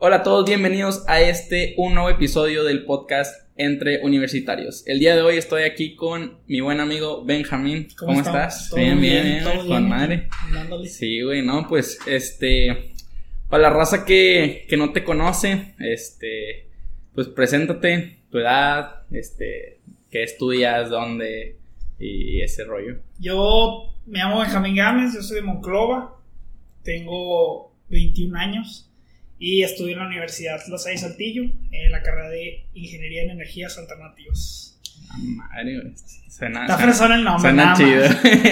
Hola a todos, bienvenidos a este un nuevo episodio del podcast Entre Universitarios. El día de hoy estoy aquí con mi buen amigo Benjamín. ¿Cómo, estás? Bien, bien, bien, con madre. Sí, güey, no, pues este para la raza que, que no te conoce, este pues preséntate, tu edad, este qué estudias, dónde y ese rollo. Yo me llamo Benjamín Gámez, yo soy de Monclova, tengo 21 años y estudio en la Universidad La Salle Saltillo, en la carrera de Ingeniería en Energías Alternativas. Ah, madre, güey. Suena, Está el nombre. Suena chido.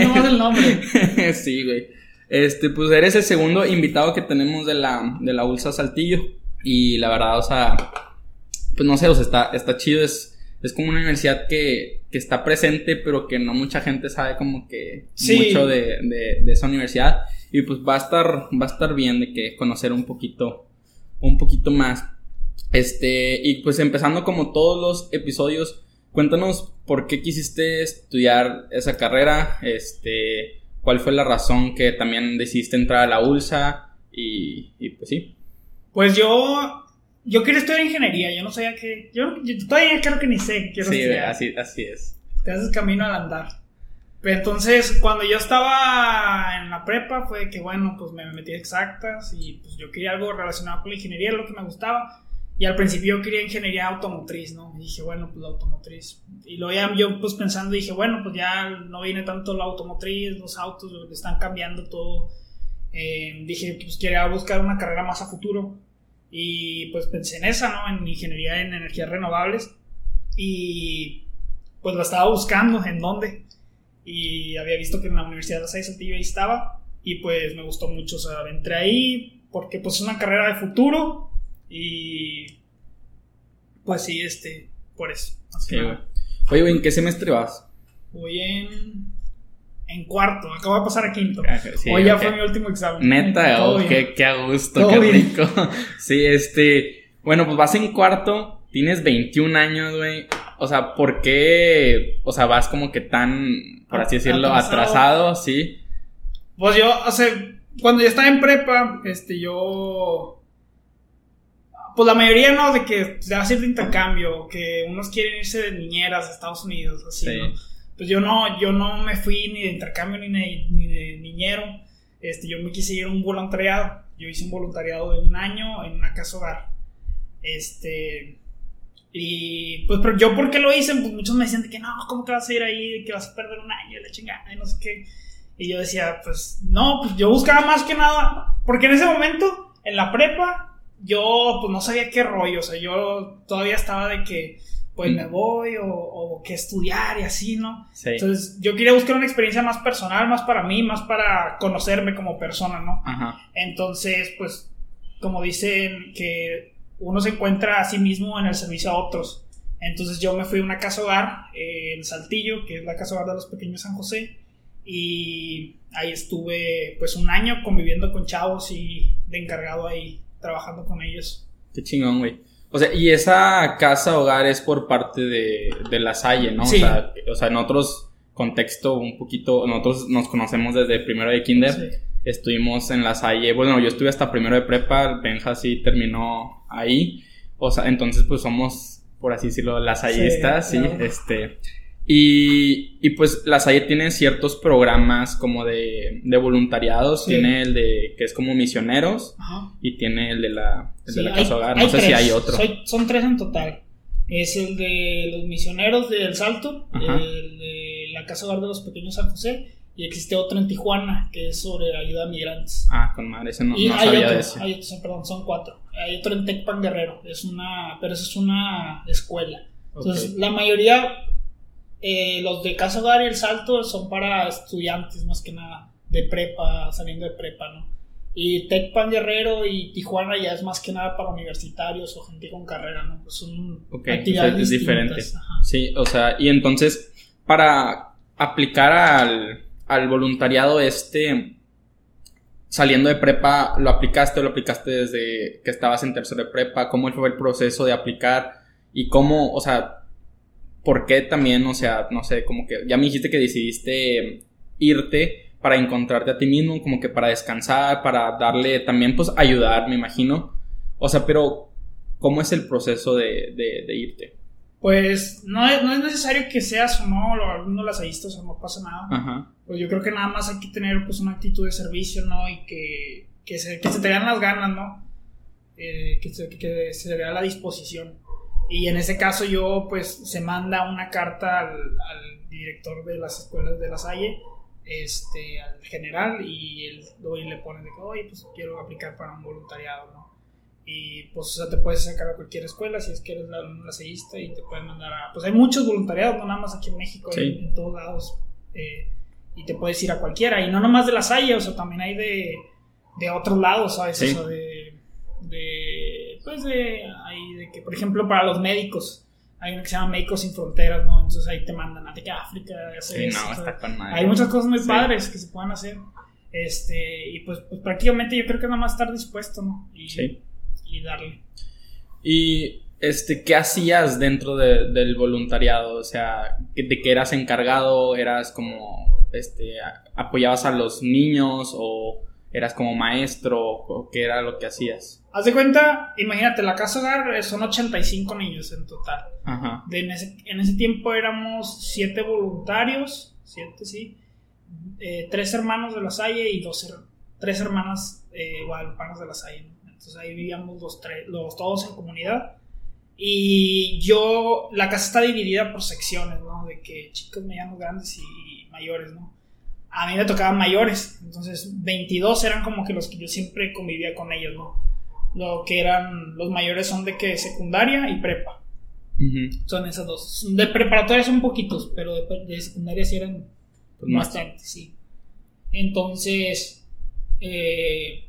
No el nombre. sí, güey. Este, pues eres el segundo invitado que tenemos de la, de la ULSA Saltillo. Y la verdad, o sea, pues no sé, o sea, está, está chido. Es, es como una universidad que, que está presente, pero que no mucha gente sabe como que mucho de, de, de, esa universidad. Y pues va a estar, va a estar bien de que conocer un poquito un poquito más. Este, y pues empezando como todos los episodios, cuéntanos por qué quisiste estudiar esa carrera, este, cuál fue la razón que también decidiste entrar a la ULSA y, y pues sí. Pues yo, yo quiero estudiar ingeniería, yo no sabía que, yo, todavía creo que ni sé, quiero sí, así, así es. Te haces camino al andar. Entonces, cuando yo estaba en la prepa, fue que, bueno, pues me metí exactas y pues yo quería algo relacionado con la ingeniería, lo que me gustaba. Y al principio yo quería ingeniería automotriz, ¿no? Y dije, bueno, pues la automotriz. Y luego ya yo, pues pensando, dije, bueno, pues ya no viene tanto la automotriz, los autos, están cambiando todo. Eh, dije, pues quería buscar una carrera más a futuro. Y pues pensé en esa, ¿no? En ingeniería en energías renovables. Y pues la estaba buscando, ¿en dónde? Y había visto que en la Universidad de La Salle estaba y pues me gustó mucho, o sea, entré ahí porque pues es una carrera de futuro y pues sí, este, por eso. Oye, ¿en qué semestre vas? Voy en en cuarto, acabo de pasar a quinto. Ah, Hoy ya fue mi último examen. Neta, oh, qué, qué, a gusto, qué rico. sí, este, bueno, pues vas en cuarto, tienes 21 años, güey. O sea, ¿por qué, o sea, vas como que tan por así decirlo, atrasado. sí. Pues yo, o sea, cuando yo estaba en prepa, este, yo... Pues la mayoría no, de que se va a hacer de intercambio, que unos quieren irse de niñeras a Estados Unidos, así, ¿no? Pues yo no, yo no me fui ni de intercambio ni de, ni de niñero. Este, yo me quise ir a un voluntariado. Yo hice un voluntariado de un año en una casa hogar. Este, y pues, pero yo, ¿por qué lo hice? Pues muchos me decían que no, ¿cómo te vas a ir ahí? Que vas a perder un año, la chingada, y no sé qué. Y yo decía, pues no, pues yo buscaba más que nada, porque en ese momento, en la prepa, yo pues no sabía qué rollo, o sea, yo todavía estaba de que, pues me voy o, o qué estudiar y así, ¿no? Entonces yo quería buscar una experiencia más personal, más para mí, más para conocerme como persona, ¿no? Ajá. Entonces, pues, como dicen que uno se encuentra a sí mismo en el servicio a otros. Entonces yo me fui a una casa hogar eh, en Saltillo, que es la casa hogar de los pequeños San José, y ahí estuve pues un año conviviendo con chavos y de encargado ahí, trabajando con ellos. Qué chingón, güey. O sea, y esa casa hogar es por parte de, de la Salle, ¿no? Sí. O, sea, o sea, en otros contexto un poquito, nosotros nos conocemos desde primero de kinder. Estuvimos en la Salle, bueno, yo estuve hasta primero de prepa, Benja sí terminó ahí. O sea, entonces pues somos, por así decirlo, las ayistas, sí, este... Y, y, pues la Salle tiene ciertos programas como de, de voluntariados. Tiene el de que es como misioneros y tiene el de la, de la casa hogar. No sé si hay otro. son tres en total. Es el de los misioneros del Salto, el de la casa hogar de los pequeños San José y existe otro en Tijuana que es sobre ayuda a migrantes. Ah, con madre, ese no, y no sabía de ese. Hay otro, perdón, son cuatro. Hay otro en Tecpan Guerrero, es una, pero eso es una escuela. Entonces, la mayoría, eh, los de Casa Hogar y El Salto son para estudiantes más que nada, de prepa, saliendo de prepa, ¿no? Y Tecpan Guerrero y Tijuana ya es más que nada para universitarios o gente con carrera, ¿no? Pues son actividades diferentes. Sí, o sea, y entonces, para aplicar al al voluntariado este, saliendo de prepa, ¿lo aplicaste o lo aplicaste desde que estabas en tercero de prepa? ¿Cómo fue el proceso de aplicar? Y cómo, o sea, ¿por qué también, o sea, no sé, como que ya me dijiste que decidiste irte para encontrarte a ti mismo, como que para descansar, para darle también, pues, ayudar, me imagino. O sea, pero, ¿cómo es el proceso de, de, irte? Pues no es, no es, necesario que seas o no alumno lasayistas o no pasa nada. Ajá. Pues yo creo que nada más hay que tener pues una actitud de servicio, ¿no? Y que, que, se, que se te dan las ganas, ¿no? Eh, que, se, que se vea la disposición. Y en ese caso yo pues se manda una carta al, al director de las escuelas de la Salle este, al general y él le pone de que, oye, pues quiero aplicar para un voluntariado, ¿no? Y pues, o sea, te puedes sacar a cualquier escuela si es que eres la, lasallista y te pueden mandar a. Pues hay muchos voluntariados, no nada más aquí en México, en, todos lados. Eh, y te puedes ir a cualquiera. Y no nomás de la Salle, o sea, también hay de, de otros lados, ¿sabes? O sea, de, de. Pues de. Hay de que, por ejemplo, para los médicos hay uno que se llama Médicos Sin Fronteras, ¿no? Entonces ahí te mandan a África, hacer sí, no, Hay muchas cosas muy padres que se pueden hacer. Este, y pues, pues, prácticamente yo creo que nada más estar dispuesto, ¿no? Y, sí. Y darle. Y este, ¿qué hacías dentro de, del voluntariado? O sea, ¿de qué eras encargado? ¿Eras como, este, apoyabas a los niños o eras como maestro o qué era lo que hacías? Haz de cuenta, imagínate, la casa hogar son 85 niños en total. Ajá. en, ese, tiempo éramos 7 voluntarios, 7 sí, eh, 3 hermanos de la Salle y 3 hermanas eh, guadalupanas de la Salle. Entonces ahí vivíamos los, los todos en comunidad. Y yo, la casa está dividida por secciones, ¿no? De que chicos, medianos, grandes y mayores, ¿no? A mí me tocaban mayores, entonces 22 eran como que los que yo siempre convivía con ellos, ¿no? Lo que eran, los mayores son de que secundaria y prepa. Son esas dos. De preparatoria son poquitos, pero de, secundaria sí eran pues bastantes, sí. Entonces, eh,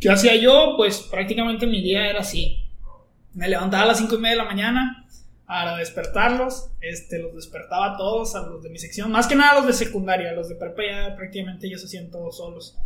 ¿qué hacía yo? Pues prácticamente mi día era así. Me levantaba a las 5 y media de la mañana a despertarlos. Este, los despertaba a todos, a los de mi sección. Más que nada a los de secundaria. Los de prepa ya prácticamente ellos se hacían todos solos.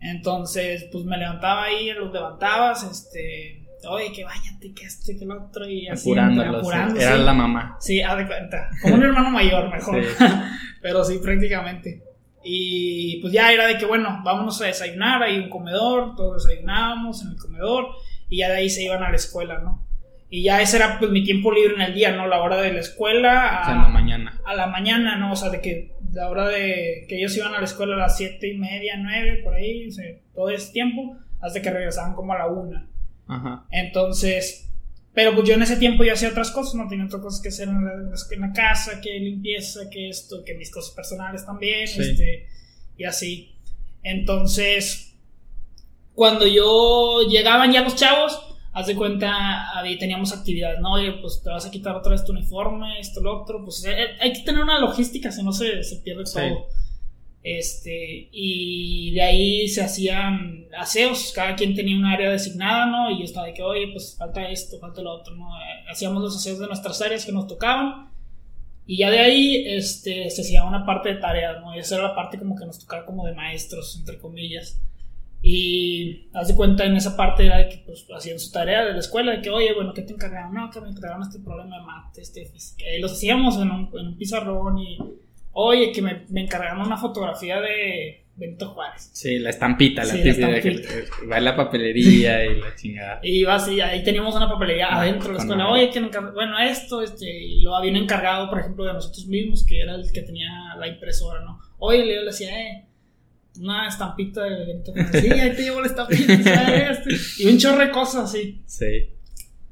Entonces, pues me levantaba ahí, los levantabas, este, oye, que váyate, que este, que el otro, y así. Apurándolo, Era la mamá. Sí, haz de cuenta. Como un hermano mayor, mejor. Pero sí, prácticamente. Y pues ya era de que, bueno, vámonos a desayunar, hay un comedor, todos desayunábamos en el comedor, y ya de ahí se iban a la escuela, ¿no? Y ya ese era pues mi tiempo libre en el día, ¿no? La hora de la escuela. A, la mañana. A la mañana, ¿no? O sea, de que la hora de que ellos iban a la escuela a las siete y media, nueve, por ahí, o sea, todo ese tiempo, hasta que regresaban como a la una. Ajá. Entonces, pero pues yo en ese tiempo yo hacía otras cosas, no tenía otras cosas que hacer en la, casa, que limpieza, que esto, que mis cosas personales también, este, y así. Entonces, cuando yo llegaban ya los chavos, haz de cuenta, ahí teníamos actividades, ¿no? Oye, pues te vas a quitar otra vez tu uniforme, esto, lo otro, pues eh, eh, hay que tener una logística, si no se, se pierde todo. Este, y de ahí se hacían aseos, cada quien tenía un área designada, ¿no? Y yo estaba de que, oye, pues falta esto, falta lo otro, ¿no? Hacíamos los aseos de nuestras áreas que nos tocaban. Y ya de ahí este, se hacía una parte de tareas, ¿no? Y esa era la parte como que nos tocaba como de maestros, entre comillas. Y haz de cuenta en esa parte era de que pues, hacían su tarea de la escuela, de que, oye, bueno, ¿qué te encargaron? No, que me encargaron este problema de mate, este física. Y los hacíamos en un, en un pizarrón y, oye, que me, me, encargaron una fotografía de Benito Juárez. Sí, la estampita, la típica de que va en la papelería y la chingada. Y iba así, ahí teníamos una papelería ah, adentro de la escuela, oye, que bueno, esto, este, y lo había un encargado, por ejemplo, de nosotros mismos, que era el que tenía la impresora, ¿no? Oye, Leo le decía, eh una estampita de evento. Sí, ahí te llevo la estampita. Este. Y un chorro de cosas así. Sí.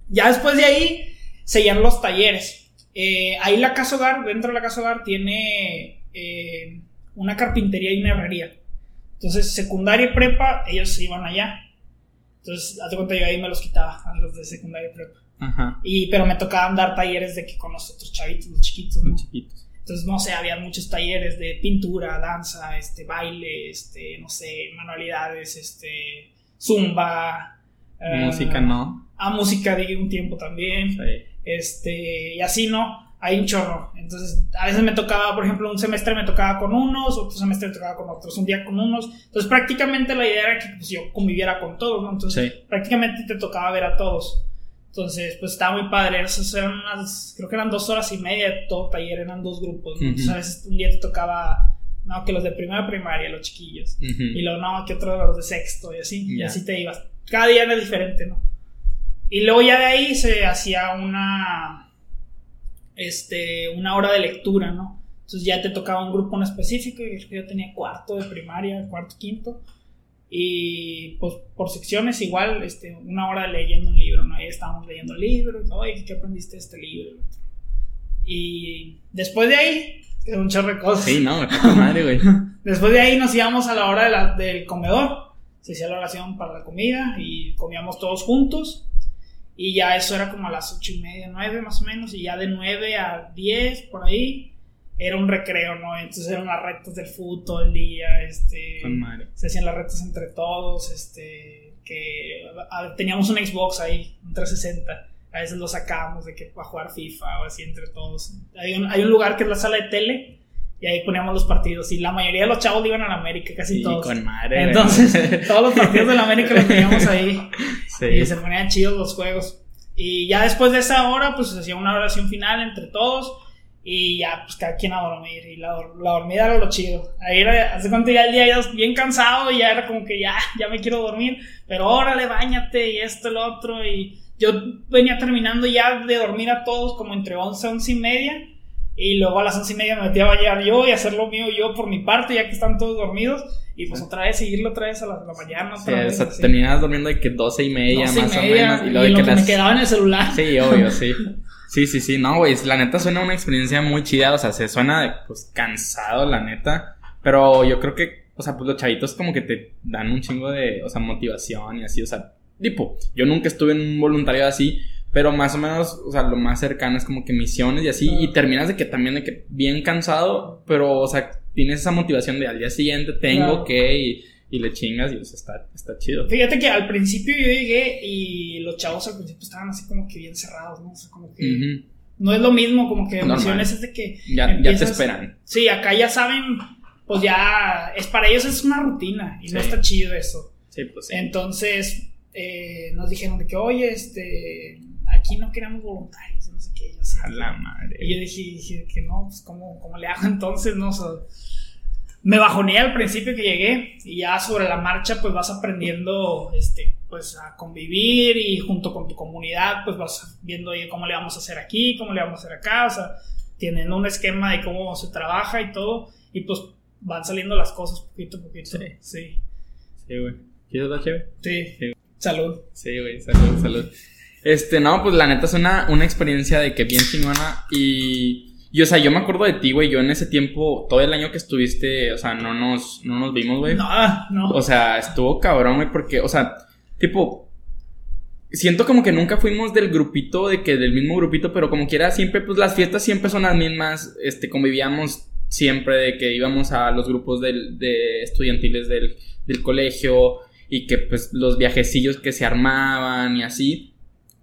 Ya después de ahí, seguían los talleres. Eh, ahí la casa hogar, dentro de la casa hogar, tiene eh, una carpintería y una herrería. Entonces, secundaria y prepa, ellos iban allá. Entonces, hazte cuenta, yo ahí me los quitaba a los de secundaria y prepa. Ajá. Y, pero me tocaban dar talleres de que con los otros chavitos, los chiquitos, ¿no? Los chiquitos. Entonces, no sé, había muchos talleres de pintura, danza, este, baile, este, no sé, manualidades, este, zumba. Música, ¿no? A música de un tiempo también. Sí. Este, y así, ¿no? Hay un chorro. Entonces, a veces me tocaba, por ejemplo, un semestre me tocaba con unos, otro semestre me tocaba con otros, un día con unos. Entonces, prácticamente la idea era que pues, yo conviviera con todos, ¿no? Entonces, prácticamente te tocaba ver a todos. Entonces, pues estaba muy padre. Esas eran unas, creo que eran dos horas y media de todo taller, eran dos grupos. Entonces, a veces un día te tocaba, no, que los de primera primaria, los chiquillos. Y luego, no, que otro de los de sexto y así. Y así te ibas. Cada día era diferente, ¿no? Y luego ya de ahí se hacía una, este, una hora de lectura, ¿no? Entonces ya te tocaba un grupo en específico, yo tenía cuarto de primaria, cuarto, quinto. Y pues por secciones igual, este, una hora leyendo un libro, ¿no? Ahí estábamos leyendo el libro, oye, ¿qué aprendiste de este libro? Y después de ahí, un chorro de cosas. Sí, no, madre, güey. después de ahí nos íbamos a la hora de la, del comedor, se hacía la oración para la comida y comíamos todos juntos. Y ya eso era como a las ocho y media, nueve más o menos, y ya de nueve a diez, por ahí, era un recreo, ¿no? Entonces eran las retas del fútbol todo el día, este... Se hacían las retas entre todos, este... Que teníamos un Xbox ahí, un 360. A veces lo sacábamos de que para jugar FIFA o así entre todos. Hay un, hay un lugar que es la sala de tele y ahí poníamos los partidos. Y la mayoría de los chavos iban a la América, casi sí, todos. con madre. Entonces, todos los partidos de la América los teníamos ahí. Sí. Y se ponían chidos los juegos. Y ya después de esa hora, pues se hacía una oración final entre todos. Y ya, pues cada quien a dormir. Y la, la dormida era lo chido. Ahí era, hace cuánto ya el día ya bien cansado. Y ya era como que ya, ya me quiero dormir. Pero órale, bañate y esto, el otro. Y yo venía terminando ya de dormir a todos como entre 11, 11 y media. Y luego a las 11 y media me metí a bañar yo y hacer lo mío yo por mi parte, ya que están todos dormidos. Y pues otra vez seguirlo otra vez a la, mañana. Otra vez, o sea, terminabas durmiendo de que 12 y media, más o menos. Y, luego de que, me quedaba en el celular. Sí, obvio, sí. Sí, sí, sí. No, güey, la neta suena una experiencia muy chida. O sea, se suena, pues, cansado, la neta. Pero yo creo que, o sea, pues los chavitos como que te dan un chingo de, o sea, motivación y así. O sea, tipo, yo nunca estuve en un voluntario así. Pero más o menos, o sea, lo más cercano es como que misiones y así. Y terminas de que también de que bien cansado, pero, o sea, tienes esa motivación de al día siguiente tengo que y, y, le chingas y o sea, está, está chido. Fíjate que al principio yo llegué y los chavos al principio estaban así como que bien cerrados, ¿no? O sea, como que no es lo mismo, como que misiones es de que. Ya, ya te esperan. Sí, acá ya saben, pues ya, es para ellos es una rutina y no está chido eso. Sí, pues sí. Entonces, eh, nos dijeron de que, oye, este aquí no queremos voluntarios, no sé qué. Yo a la madre. Y yo dije, que no, pues ¿cómo, ¿cómo, le hago entonces? No, me bajoné al principio que llegué y ya sobre la marcha pues vas aprendiendo este pues a convivir y junto con tu comunidad pues vas viendo cómo le vamos a hacer aquí, cómo le vamos a hacer acá, o sea, tienen un esquema de cómo se trabaja y todo y pues van saliendo las cosas poquito a poquito. Sí. Sí. Sí, güey. ¿Quieres la chévere? Sí. sí. Salud. Sí, güey, salud, salud. Este, no, pues la neta es una, una experiencia de que bien chingona y... Y, o sea, yo me acuerdo de ti, güey. Yo en ese tiempo, todo el año que estuviste, o sea, no nos, no nos vimos, güey. No, no. O sea, estuvo cabrón, güey, porque, o sea, tipo, siento como que nunca fuimos del grupito, de que del mismo grupito, pero como quiera, siempre, pues las fiestas siempre son las mismas. Este, convivíamos siempre de que íbamos a los grupos del, de estudiantiles del, del colegio y que, pues, los viajecillos que se armaban y así.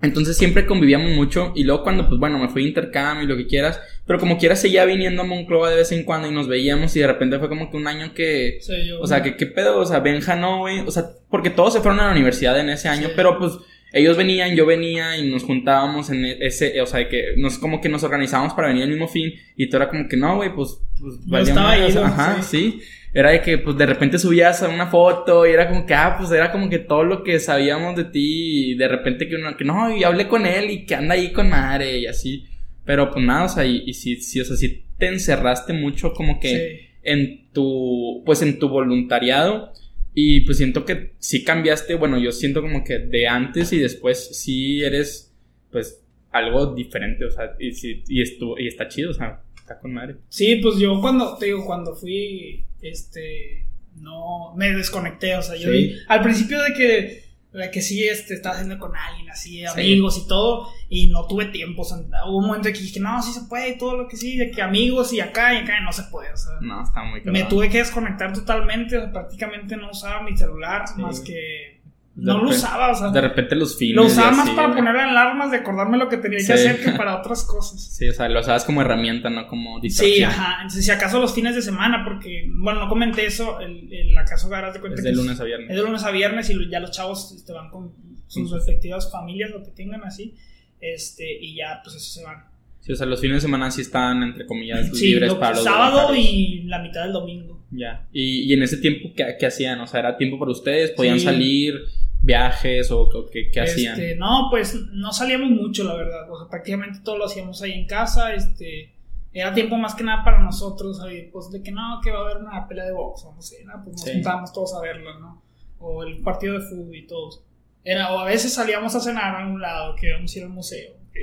Entonces siempre convivíamos mucho y luego cuando, pues bueno, me fui a intercambio y lo que quieras, pero como quieras seguía viniendo a Monclova de vez en cuando y nos veíamos y de repente fue como que un año que... o sea, que qué pedo, o sea, Benja no, güey, o sea, porque todos se fueron a la universidad en ese año, pero pues ellos venían, yo venía y nos juntábamos en ese, o sea, que nos como que nos organizábamos para venir al mismo fin y todo era como que no, güey, pues... pues no estaba ahí, Ajá, sí era de que pues de repente subías una foto y era como que, ah, pues era como que todo lo que sabíamos de ti y de repente que uno, que no, y hablé con él y que anda ahí con madre y así. Pero pues nada, o sea, y, y sí, sí, o sea, sí te encerraste mucho como que en tu, pues en tu voluntariado y pues siento que sí cambiaste, bueno, yo siento como que de antes y después sí eres pues algo diferente, o sea, y, y, estuvo, y está chido, o sea, está con madre. Sí, pues yo cuando, te digo, cuando fui este, no, me desconecté, o sea, yo al principio de que, de que sí, este, estaba haciendo con alguien, así, amigos y todo, y no tuve tiempo, o sea, hubo un momento en que dije, no, sí se puede, y todo lo que sí, de que amigos y acá y acá, no se puede, o sea, no, está muy Me tuve que desconectar totalmente, prácticamente no usaba mi celular, más que no lo usaba, o sea. De repente los fines. Lo usaba más para poner alarmas de acordarme lo que tenía que hacer que para otras cosas. Sí, o sea, lo usabas como herramienta, no como distracción. Sí, ajá. Entonces, si acaso los fines de semana, porque, bueno, no comenté eso, el, el acaso harás de cuenta es de lunes a viernes. Es de lunes a viernes y ya los chavos este, van con sus respectivas familias, lo que tengan así, este, y ya, pues eso se van. Sí, o sea, los fines de semana sí están, entre comillas, libres para los sábado y la mitad del domingo. Ya. ¿Y, y en ese tiempo ¿qué, ¿qué, hacían? O sea, ¿era tiempo para ustedes? ¿Podían salir? Viajes o, o qué, qué hacían? Este, no, pues no salíamos mucho, la verdad. O sea, prácticamente todo lo hacíamos ahí en casa. Este, era tiempo más que nada para nosotros. ¿sabes? Pues de que no, que va a haber una pelea de box o no sé, ¿no? pues nos Sí. juntábamos todos a verla, ¿no? O el partido de fútbol y todos. Era, o a veces salíamos a cenar a algún lado, que íbamos a ir al museo. que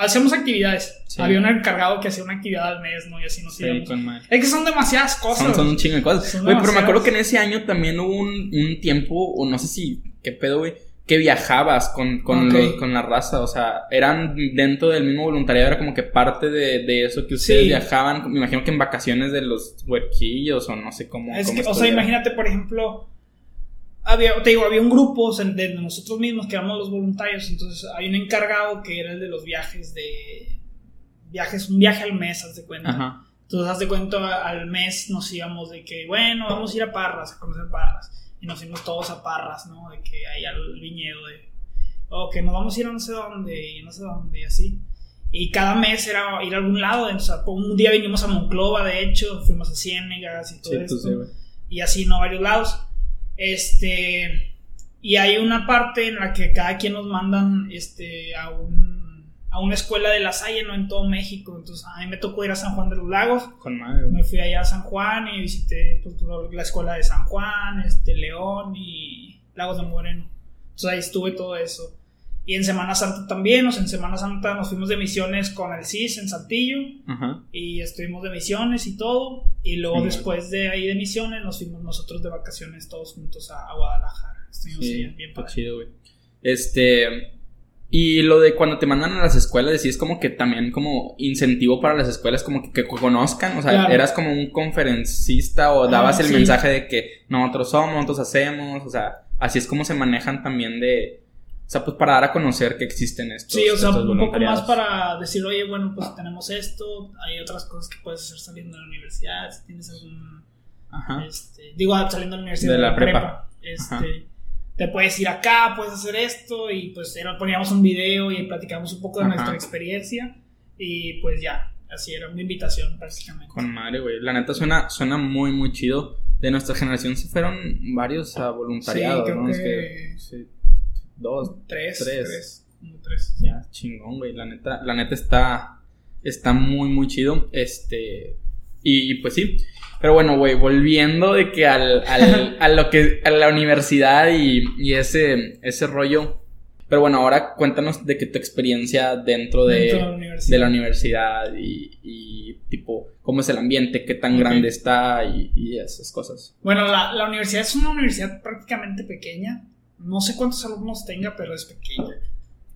Hacíamos actividades. Sí. Había un encargado que hacía una actividad al mes, ¿no? Y así nos Sí, íbamos. Es que son demasiadas cosas. Son, son un chingo de cosas. Güey, pero me acuerdo que en ese año también hubo un, un tiempo, o no sé si, qué pedo, güey, que viajabas con, con, los- con la raza. O sea, eran dentro del mismo voluntariado, era como que parte de, de eso que ustedes Sí. viajaban. Me imagino que en vacaciones de los huerquillos o no sé cómo. Es cómo que, o sea, imagínate, por ejemplo, había, te digo, había un grupo de nosotros mismos que éramos los voluntarios, entonces hay un encargado que era el de los viajes de viajes, un viaje al mes, haz de cuenta. Ajá. Entonces, haz de cuenta, al mes nos íbamos de que, bueno, vamos a ir a Parras, a conocer Parras. Y nos fuimos todos a Parras, ¿no? De que ahí al viñedo de, o que nos vamos a ir a no sé dónde, y no sé dónde, y así. Y cada mes era ir a algún lado. O sea, un día vinimos a Monclova, de hecho, fuimos a Ciénegas y todo Sí, esto pues sí, güey. y así, ¿no? Varios lados. Este. Y hay una parte en la que cada quien nos mandan este, a, un, a una escuela de la Salle, ¿no? En todo México. Entonces, a mí me tocó ir a San Juan de los Lagos. Con madre, güey. Me fui allá a San Juan y visité pues, la escuela de San Juan, este, León y Lagos de Moreno. Entonces ahí estuve todo eso. Y en Semana Santa también, o sea, en Semana Santa nos fuimos de misiones con el CIS en Saltillo Ajá. y estuvimos de misiones y todo. Y luego Sí, después de ahí de misiones nos fuimos nosotros de vacaciones todos juntos a, a Guadalajara. Estuvimos Sí, ahí bien padre. chido, güey. Este. Y lo de cuando te mandan a las escuelas, sí es como que también como incentivo para las escuelas, como que, que conozcan, o sea, Claro. eras como un conferencista o dabas Ah, el sí. mensaje de que nosotros somos, nosotros hacemos, o sea, así es como se manejan también de, o sea, pues para dar a conocer que existen estos, Sí, o sea, un poco más para decir, oye, bueno, pues tenemos esto, hay otras cosas que puedes hacer saliendo de la universidad, si tienes algún, Ajá. este, digo, saliendo de la universidad, De la prepa. este. Te puedes ir acá, puedes hacer esto, y pues era, poníamos un video y platicamos un poco de Ajá. nuestra experiencia, y pues ya, así era una invitación prácticamente. Con madre, güey. La neta suena, suena muy, muy chido. De nuestra generación se fueron varios a voluntariado, Sí, creo ¿no? Es que- que, sí, dos, Tres, Tres. tres, tres. Ya, chingón, güey. La neta, la neta está, está muy, muy chido. Este, y, y pues sí. Pero bueno, güey, volviendo de que al, al, a lo que, a la universidad y, y ese, ese rollo. Pero bueno, ahora cuéntanos de que tu experiencia dentro de, Dentro de la universidad. de la universidad y, y tipo, cómo es el ambiente, qué tan grande está y, y esas cosas. Bueno, la, la universidad es una universidad prácticamente pequeña. No sé cuántos alumnos tenga, pero es pequeña.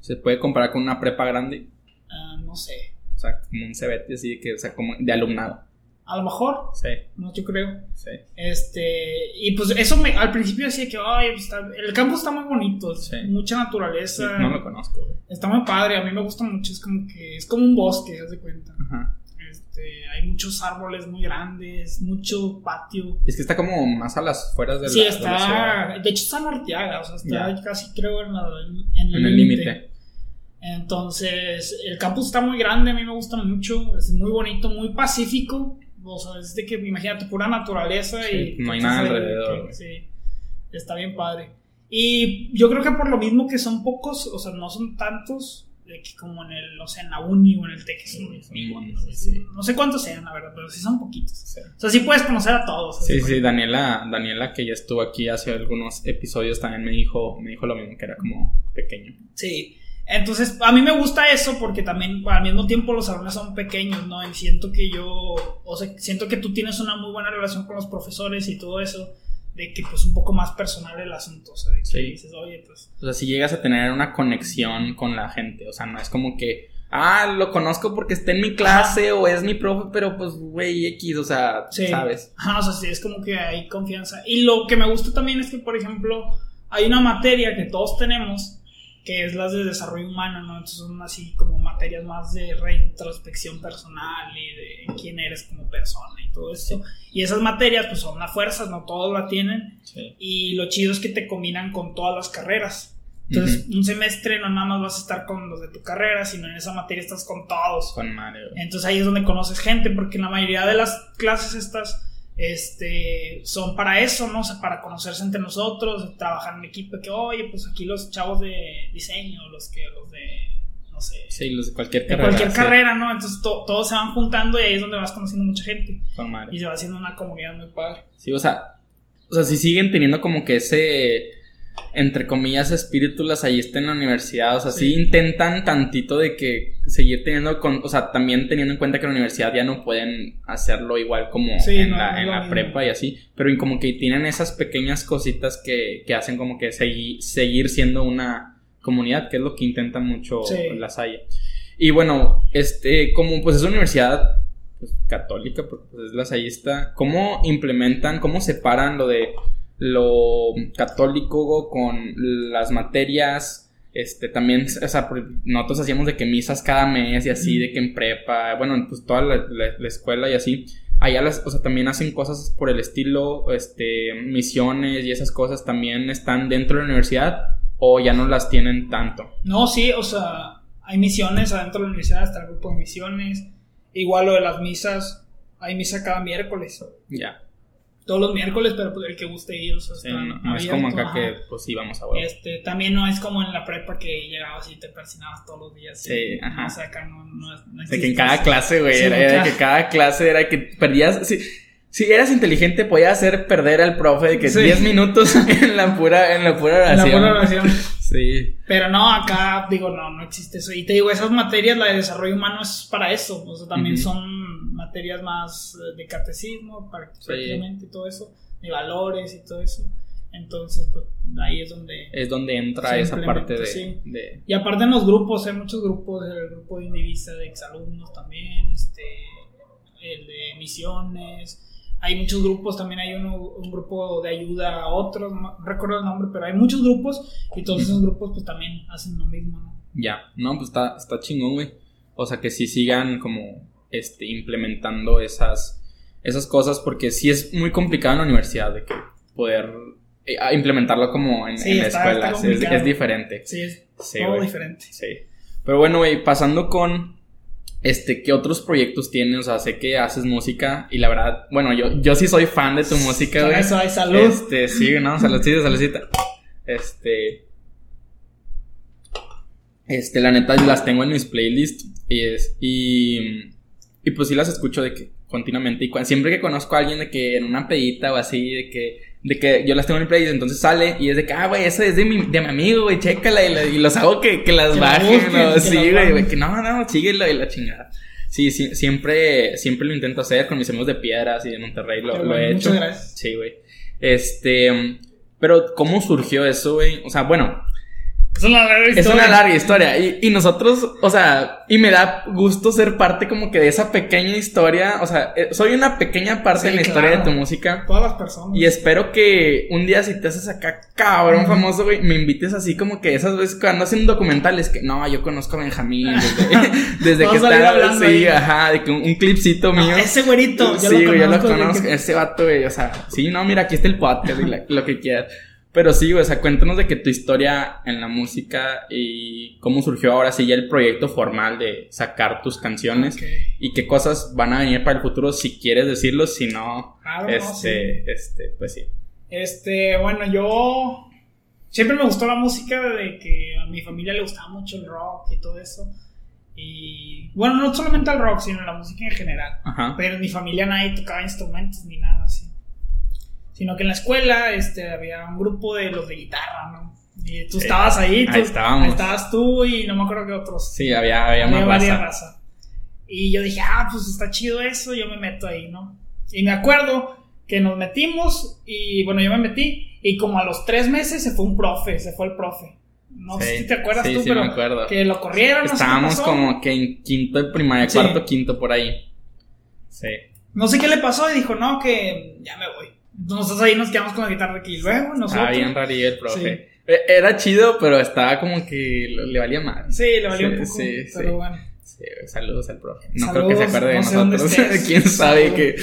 Se puede comparar con una prepa grande, Ah, no sé. o sea, como un CBT así, que, o sea, como de alumnado. A lo mejor, Sí, no, yo creo. sí. Este, y pues eso me, al principio decía que, ay, pues, está- el campus está muy bonito, Sí. mucha naturaleza. no lo conozco, güey. Está muy padre, a mí me gusta mucho, es como que, es como un bosque, haz de cuenta. Ajá. Este, hay muchos árboles muy grandes, mucho patio. Es que está como más a las fueras de la Sí, de la ciudad. está, de hecho está en Arteaga, o sea, está Ya. casi creo en, la- en en el límite. Entonces, el campus está muy grande, a mí me gusta mucho, es muy bonito, muy pacífico. O sea, es de que imagínate pura naturaleza Sí, y no hay nada alrededor, que- sí, está bien padre. Y yo creo que por lo mismo que son pocos, o sea, no son tantos, de que como en el, o sea, en la uni o en el TEC, sí, sí. no sé cuántos sean, la verdad, pero sí son poquitos. Sí. O sea, sí puedes conocer a todos. Sí, sí, Daniela, Daniela que ya estuvo aquí hace algunos episodios también me dijo, me dijo lo mismo, que era como pequeño. Sí. Entonces, a mí me gusta eso porque también al mismo tiempo los alumnos son pequeños, ¿no? Y siento que yo, o sea, siento que tú tienes una muy buena relación con los profesores y todo eso, de que pues un poco más personal el asunto, o sea, de que Sí. dices, oye, pues... O sea, si llegas a tener una conexión con la gente, o sea, no es como que, ah, lo conozco porque está en mi clase o es mi profe, pero pues, güey, X, o sea, Sí. ¿sabes? Ajá, o sea, sí, es como que hay confianza. Y lo que me gusta también es que, por ejemplo, hay una materia que todos tenemos, que es las de desarrollo humano, ¿no? Entonces son así como materias más de reintrospección personal y de quién eres como persona y todo eso. Y esas materias, pues son a fuerzas, no todos la tienen. Sí. Y lo chido es que te combinan con todas las carreras. Entonces, un semestre no nada más vas a estar con los de tu carrera, sino en esa materia estás con todos. Con güey. Entonces ahí es donde conoces gente, porque en la mayoría de las clases estas este, son para eso, ¿no? O sea, para conocerse entre nosotros, trabajar en equipo, que, oye, pues aquí los chavos de diseño, los que, los de, no sé. Sí, los de cualquier de carrera. cualquier sí. carrera, ¿no? Entonces to- todos se van juntando y ahí es donde vas conociendo mucha gente. Y se va haciendo una comunidad muy padre. Sí, o sea, o sea, si siguen teniendo como que ese, entre comillas, espíritu lasallista en la universidad, o sea, sí. Sí. intentan tantito de que seguir teniendo, con, o sea, también teniendo en cuenta que en la universidad ya no pueden hacerlo igual como Sí, en no, la, no en la prepa y así, pero como que tienen esas pequeñas cositas que, que hacen como que segui- seguir siendo una comunidad, que es lo que intenta mucho Sí. la Salle. Y bueno, este, como pues es una universidad pues, católica, porque pues, es lasallista, ¿cómo implementan, cómo separan lo de lo católico con las materias? Este, también, o sea, nosotros hacíamos de que misas cada mes y así, de que en prepa, bueno, pues toda la, la- la escuela y así. Allá las, o sea, también hacen cosas por el estilo, este, misiones y esas cosas también están dentro de la universidad o ya no las tienen tanto. No, sí, o sea, hay misiones adentro de la universidad, está el grupo de misiones. Igual lo de las misas, hay misa cada miércoles. Ya. Todos los miércoles, pero pues el que guste ir, o sea, Sí, no, no es como acá que pues íbamos a huevo. Este, también no es como en la prepa que llegabas y te persinabas todos los días. Sí, y- ajá. O sea, acá no, no, De que en cada clase, güey, Sí, era, era que cada clase era que perdías. Si, si eras inteligente, podías hacer perder al profe de que Sí. 10 minutos en la pura, en la pura En la oración. pura oración. Sí. Pero no, acá digo, no, no existe eso. Y te digo, esas materias, la de desarrollo humano es para eso. O sea, también son materias más eh, de catecismo, Sí. prácticamente y todo eso, de valores y todo eso. Entonces, pues ahí es donde. Es donde entra esa parte sí. de- Y aparte en los grupos, hay muchos grupos, el grupo de Indivisa de exalumnos también, este, el de misiones, hay muchos grupos, también hay uno, un grupo de ayuda a otros, no recuerdo el nombre, pero hay muchos grupos y todos esos grupos pues también hacen lo mismo, ¿no? Ya. No, pues está, está chingón, güey. O sea, que sí sigan como este, implementando esas, esas cosas, porque sí es muy complicado en la universidad de que poder eh, implementarlo como en, Sí, en está- está es, diferente. Sí, es Sí, todo güey. diferente. Sí. Pero bueno, güey, pasando con. Este, ¿qué otros proyectos tienes? O sea, sé que haces música y la verdad, bueno, yo, yo sí soy fan de tu música, güey. eso hay salud. Este, sí, no, saludcita, saludcita. Este. Este, la neta, las tengo en mis playlists. Y es. Y. Y pues sí las escucho de que continuamente. Y siempre que conozco a alguien de que en una pedita o así, de que. De que yo las tengo en mi playlist, entonces sale y es de que, ah, güey, eso es de mi, de mi amigo, güey, chécala. Y, la- y los hago que, que las Que la bajen, busquen, ¿no? que Sí, güey, que no, no, síguelo y la chingada. Sí, sí, siempre, siempre lo intento hacer con mis amigos de Piedras y de Monterrey, lo, lo he hecho. gracias. Sí, güey. Este. Pero, ¿cómo surgió eso, güey? O sea, bueno, Es una larga es historia. una larga historia. Y, y nosotros, o sea, y me da gusto ser parte como que de esa pequeña historia. O sea, eh, soy una pequeña parte Sí, en la historia de claro. tu música. Todas las personas. Y espero que un día si te haces acá cabrón famoso, güey, me invites así como que esas veces cuando hacen documentales que no, yo conozco a Benjamín desde, desde que está, hablando sí, ahí. ajá, de que un, un clipcito No, mío. ese güerito, yo sí, lo güey, yo lo conozco conozco. que- Ese vato, güey, o sea, sí, no, mira, aquí está el podcast y la- lo que quieras. Pero sí, güey, o sea, cuéntanos de que tu historia en la música y cómo surgió ahora sí ya el proyecto formal de sacar tus canciones y qué cosas van a venir para el futuro si quieres decirlo, si no, Claro, no, este, este, pues sí. Este, bueno, yo siempre me gustó la música de que a mi familia le gustaba mucho el rock y todo eso. Y bueno, no solamente el rock, sino la música en general. Ajá. Pero en mi familia nadie tocaba instrumentos ni nada así. Sino que en la escuela este, había un grupo de los de guitarra, ¿no? Y tú estabas ahí, tú- ahí estábamos. ahí estabas tú y no me acuerdo qué otros. Sí, había, había, Había más varias raza. raza. Y yo dije, ah, pues está chido eso, yo me meto ahí, ¿no? Y me acuerdo que nos metimos y bueno, yo me metí y como a los tres meses se fue un profe, se fue el profe. No sé si te acuerdas sí, tú, sí pero me acuerdo. que lo corrieron. no sé Estábamos como que en quinto de primaria, cuarto, quinto, por ahí. Sí. No sé qué le pasó y dijo, no, que ya me voy. Entonces ahí nos quedamos con la guitarra aquí. Y luego nosotros. Estaba bien rarillo el profe. Eh, Era chido, pero estaba como que le valía más. Sí, le valió Sí, un poco. sí, pero sí. bueno. Sí, saludos al profe. No Saludos, creo que se acuerde de no nosotros. Quién sabe Saludos. que.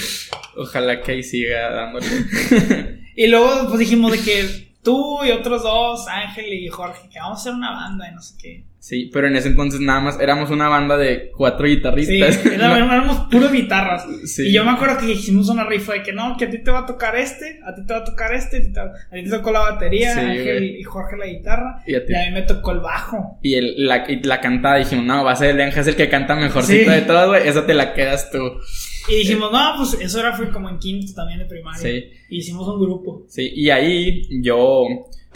Ojalá que ahí siga dándole. Y luego pues dijimos de que tú y otros dos, Ángel y Jorge, que vamos a hacer una banda y no sé qué. Sí, pero en ese entonces nada más éramos una banda de cuatro Sí, guitarristas. era- éramos puras guitarras. Sí. Y yo me acuerdo que hicimos una rifa de que no, que a ti te va a tocar este, a ti te va a tocar este, a ti te, a ti te tocó la batería, Sí, Ángel y Jorge la guitarra, Y a ti. y a mí me tocó el bajo. Y el, la, y la cantada dijimos, no, va a ser el Ángel el que canta mejorcito Sí. de todo, güey. Esa te la quedas tú. Y dijimos, no, pues eso era fue como en quinto también de primaria. Sí. Y hicimos un grupo. Sí, y ahí yo,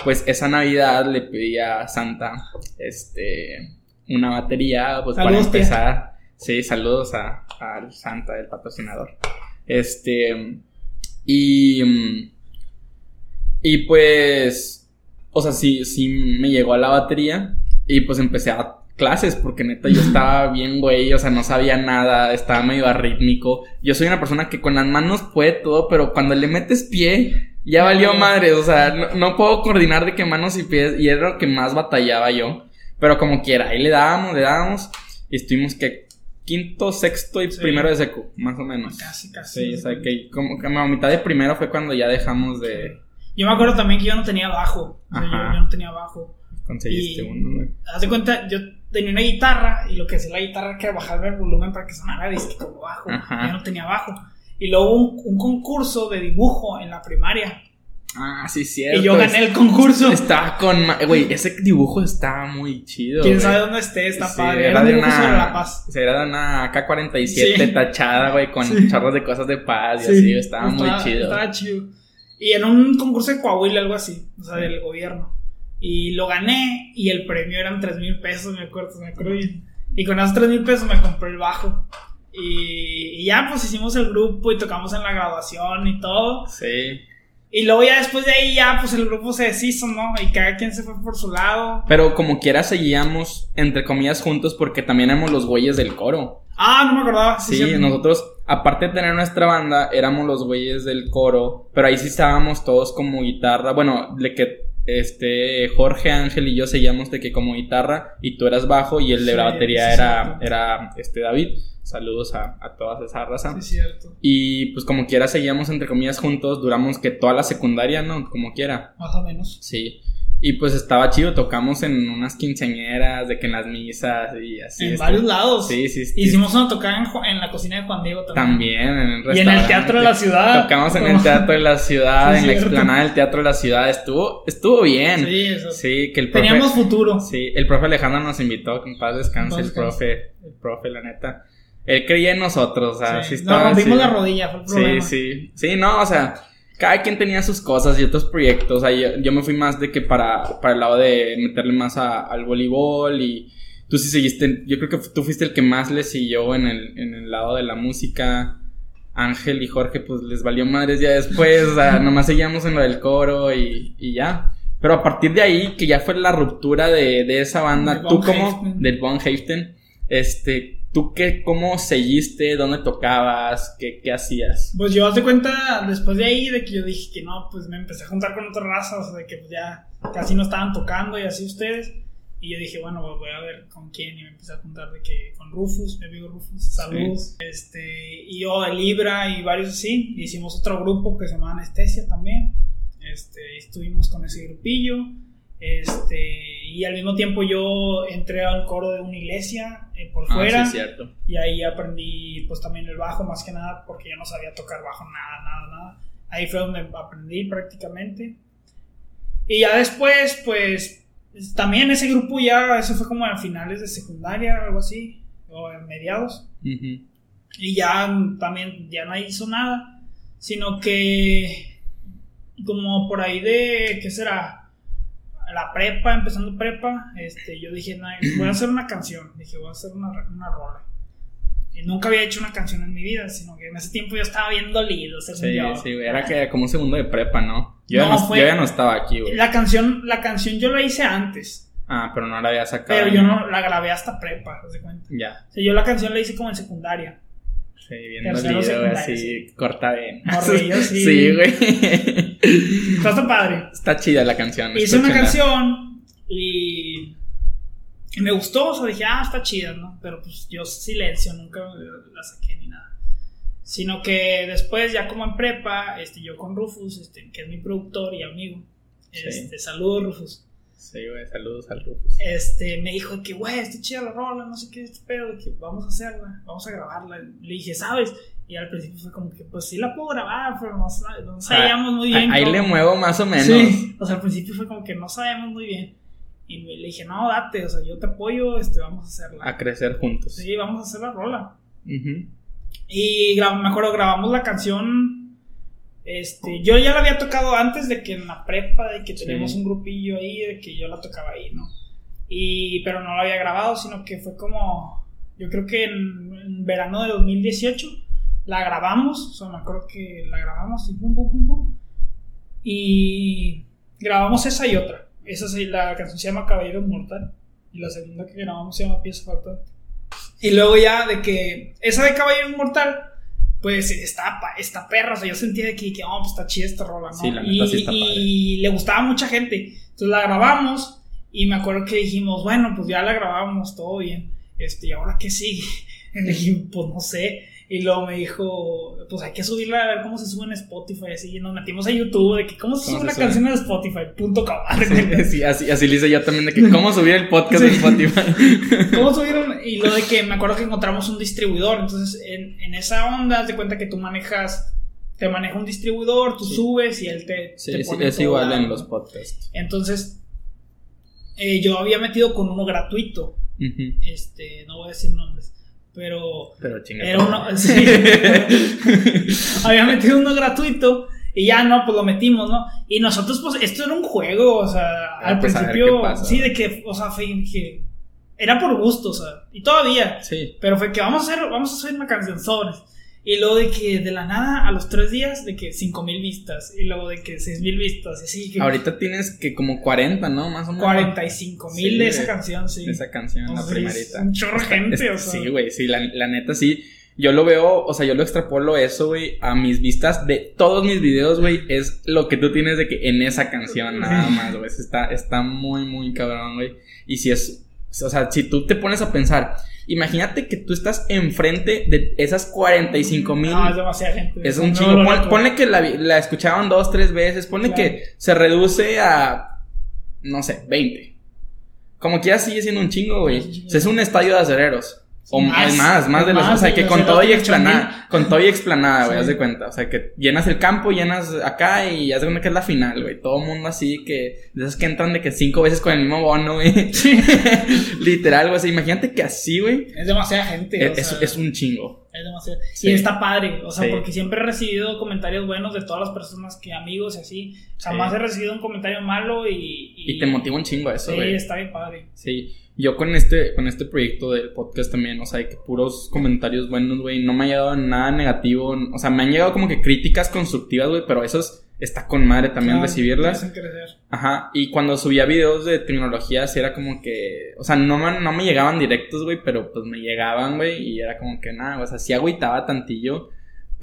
pues esa Navidad le pedí a Santa, este, una batería, pues para tía. empezar. Sí, saludos a, al Santa, el patrocinador. Este, y, y pues, o sea, sí, sí me llegó a la batería y pues empecé a clases porque neta yo estaba bien güey, o sea, no sabía nada, estaba medio arrítmico. Yo soy una persona que con las manos puede todo, pero cuando le metes pie, ya valió madre, o sea, no, no puedo coordinar de qué manos y pies y era lo que más batallaba yo. Pero como quiera, ahí le dábamos, le dábamos y estuvimos que quinto, sexto y Sí. primero de secu, más o menos. Casi, casi. Sí, o sea, que como que a mitad de primero fue cuando ya dejamos de Yo me acuerdo también que yo no tenía bajo. O sea, yo, yo no tenía bajo. conseguiste Y- uno, güey. Haz de cuenta, yo tenía una guitarra y lo que hacía la guitarra era que bajarle el volumen para que sonara disque como bajo. Ajá. Yo no tenía bajo. Y luego hubo un, un concurso de dibujo en la primaria. Ah, sí, cierto. y yo gané el concurso. Estaba con. Güey, ese dibujo estaba muy chido. Quién sabe dónde esté, está Sí, padre. Era de una. sobre La Paz. sí, Era de una AK-47 Sí. tachada, güey, con Sí. chorros de cosas de paz y Sí, así. Estaba muy estaba- chido. Estaba chido. Y en un concurso de Coahuila, algo así, o sea, del gobierno. Y lo gané y el premio eran 3 mil pesos, me acuerdo, me acuerdo bien. Y con esos 3 mil pesos me compré el bajo. Y, y ya, pues hicimos el grupo y tocamos en la graduación y todo. Sí. Y luego ya después de ahí ya, pues el grupo se deshizo, ¿no? Y cada quien se fue por su lado. Pero como quiera seguíamos, entre comillas, juntos porque también éramos los güeyes del coro. Ah, no me acordaba. Sí, cierto. nosotros, aparte de tener nuestra banda, éramos los güeyes del coro, pero ahí sí estábamos todos como guitarra. Bueno, de que este Jorge Ángel y yo seguíamos de que como guitarra y tú eras bajo y el de la batería era, era este David. Saludos a, a toda esa raza. Sí, cierto. Y pues como quiera seguíamos entre comillas juntos, duramos que toda la secundaria, ¿no? Como quiera. Más o menos. Sí. Y pues estaba chido, tocamos en unas quinceañeras, de que en las misas y así. en este- varios lados. Sí, sí, sí. Hicimos una tocada en, en la cocina de Juan Diego también. También en el Y en el restaurante. teatro de la ciudad. Tocamos en el teatro de la ciudad, Sí, en la explanada del teatro de la ciudad. Estuvo, estuvo bien. Sí, eso. Sí, que el profe. Teníamos futuro. Sí, el profe Alejandro nos invitó, que en paz descanse el profe, el profe, la neta. Él creía en nosotros, o sea, sí, Sí, estaba Nos rompimos la rodilla, fue el Sí, problema. sí. Sí, no, o sea, cada quien tenía sus cosas y otros proyectos. O sea, yo, yo me fui más de que para, para el lado de meterle más a- al voleibol y tú sí seguiste, yo creo que tú fuiste el que más le siguió en el, en el lado de la música. Ángel y Jorge, pues les valió madres ya después, o sea, nomás seguíamos en lo del coro y, y ya. Pero a partir de ahí, que ya fue la ruptura de, de esa banda, De tú como, del Von Hasten, este, ¿tú qué, cómo seguiste? ¿Dónde tocabas? ¿Qué, qué hacías? Pues yo, de cuenta, después de ahí, de que yo dije que no, pues me empecé a juntar con otras razas, o sea, de que pues ya casi no estaban tocando y así ustedes. Y yo dije, bueno, pues voy a ver con quién. Y me empecé a juntar de que con Rufus, mi amigo Rufus, saludos. Este, y yo de Libra y varios así. Hicimos otro grupo que se llama Anestesia también. Este, estuvimos con ese grupillo. Este, y al mismo tiempo yo entré al coro de una iglesia eh, por fuera. Ah, sí, cierto. Y ahí aprendí pues también el bajo más que nada porque yo no sabía tocar bajo nada, nada, nada. Ahí fue donde aprendí prácticamente. Y ya después pues también ese grupo ya, eso fue como a finales de secundaria o algo así, o en mediados. Ujú. Y ya también ya no hizo nada, sino que como por ahí de, ¿qué será? La prepa, empezando prepa, este, yo dije, "No, voy a hacer una canción, dije, voy a hacer una, una rola. Y nunca había hecho una canción en mi vida, sino que en ese tiempo yo estaba bien dolido, Sí, yo. sí. Era que como un segundo de prepa, ¿no? Yo, ya, No, no, fue- yo ya no estaba aquí, güey. La canción, la canción yo la hice antes, Ah, pero no la había sacado. pero yo no la grabé hasta prepa, de cuenta. Ya. O sea, yo la canción la hice como en secundaria. Sí, bien dolido, así, corta bien. Morrillo, sí. sí, güey. Está hasta padre. Está chida la canción. Hice una canción y, y me gustó, o sea, dije, ah, está chida, ¿no? Pero pues yo silencio, nunca la saqué ni nada. Sino que después, ya como en prepa, este, yo con Rufus, este, que es mi productor y amigo, Este, saludos, Rufus. Sí, güey, saludos al Rufus. Este, me dijo que, güey, está chida la rola, no sé qué, este pedo, que vamos a hacerla, vamos a grabarla. Le dije, ¿sabes? Y al principio fue como que, pues sí la puedo grabar, pero no, no sabíamos muy bien. Ahí le muevo más o menos. Sí, o sea, al principio fue como que no sabemos muy bien. Y le dije, no, date, o sea, yo te apoyo, este, vamos a hacerla. A crecer juntos. Sí, vamos a hacer la rola. Y me acuerdo, grabamos la canción. Este, yo ya la había tocado antes de que en la prepa, de que teníamos un grupillo ahí, de que yo la tocaba ahí, ¿no? Y, pero no la había grabado, sino que fue como, yo creo que en, verano de 2018 la grabamos, o sea, me acuerdo que la grabamos y pum, pum, pum, pum. Y grabamos esa y otra. Esa sí, la canción se llama Caballero Mortal. Y la segunda que grabamos se llama Pieza Faltante. Y luego ya de que esa de Caballero Inmortal, pues está, está perra. O sea, yo sentía de que, que oh, pues está chida esta rola, ¿no? Sí, la y, sí está y le gustaba a mucha gente. Entonces la grabamos y me acuerdo que dijimos, bueno, pues ya la grabamos, todo bien. Este, ¿y ahora qué sigue? Y le dije, pues no sé. Y luego me dijo, pues hay que subirla a ver cómo se sube en Spotify. Así, y nos metimos a YouTube de que cómo se sube una canción en Spotify.com. Sí, así, así le hice yo también de que cómo subir el podcast en Spotify. ¿Cómo subieron? Y lo de que me acuerdo que encontramos un distribuidor. Entonces, en, en esa onda, te cuenta que tú manejas te maneja un distribuidor, tú subes y él te, sí, es igual en los podcasts. Entonces, eh, yo había metido con uno gratuito. Este, no voy a decir nombres. Pero, pero era uno, sí, había metido uno gratuito y ya no, pues lo metimos, ¿no? Y nosotros, pues, esto era un juego, o sea, al pues, principio, sí, de que, o sea, fue que era por gusto, o sea, y todavía, sí. pero fue que vamos a hacer, vamos a hacer una canción. Y luego de que de la nada a los tres días de que cinco mil vistas. Y luego de que seis mil vistas. Así que Ahorita tienes que como 40, ¿no? Más o menos. 45 mil de esa canción, sí. De esa canción, la primerita. Un chorro gente, o sea. Sí, güey, sí, la, la, neta sí. Yo lo veo, o sea, yo lo extrapolo eso, güey, a mis vistas de todos mis videos, güey, es lo que tú tienes de que en esa canción nada más, güey. Está, está muy, muy cabrón, güey. Y si es, o sea, si tú te pones a pensar, Imagínate que tú estás enfrente de esas 45 mil. No, es demasiada gente. Es un chingo. ponle que la, la, escuchaban dos, tres veces. Ponle que se reduce a, no sé, 20. Como que ya sigue siendo un chingo, güey. es un estadio de acereros. O más, más, más de los. o sea, que con todo y explanada. Con todo y explanada, güey, haz de cuenta. O sea, que llenas el campo, llenas acá y ya se cuenta que es la final, güey. Todo mundo así que. De esos que entran de que cinco veces con el mismo bono, güey. Literal, güey. O sea, imagínate que así, güey. Es demasiada gente. Es, es, un chingo. Es demasiado. Y está padre. O sea, porque siempre he recibido comentarios buenos de todas las personas que amigos y así. Jamás he recibido un comentario malo y. Y, te motiva un chingo eso, güey. Sí, está bien padre. Sí yo con este, con este proyecto del podcast también, o sea, que puros comentarios buenos, güey, no me ha llegado nada negativo, o sea, me han llegado como que críticas constructivas, güey, pero eso está con madre también recibirlas. Ajá, y cuando subía videos de tecnología, sí era como que, o sea, no me, no me llegaban directos, güey, pero pues me llegaban, güey, y era como que nada, o sea, sí agüitaba tantillo.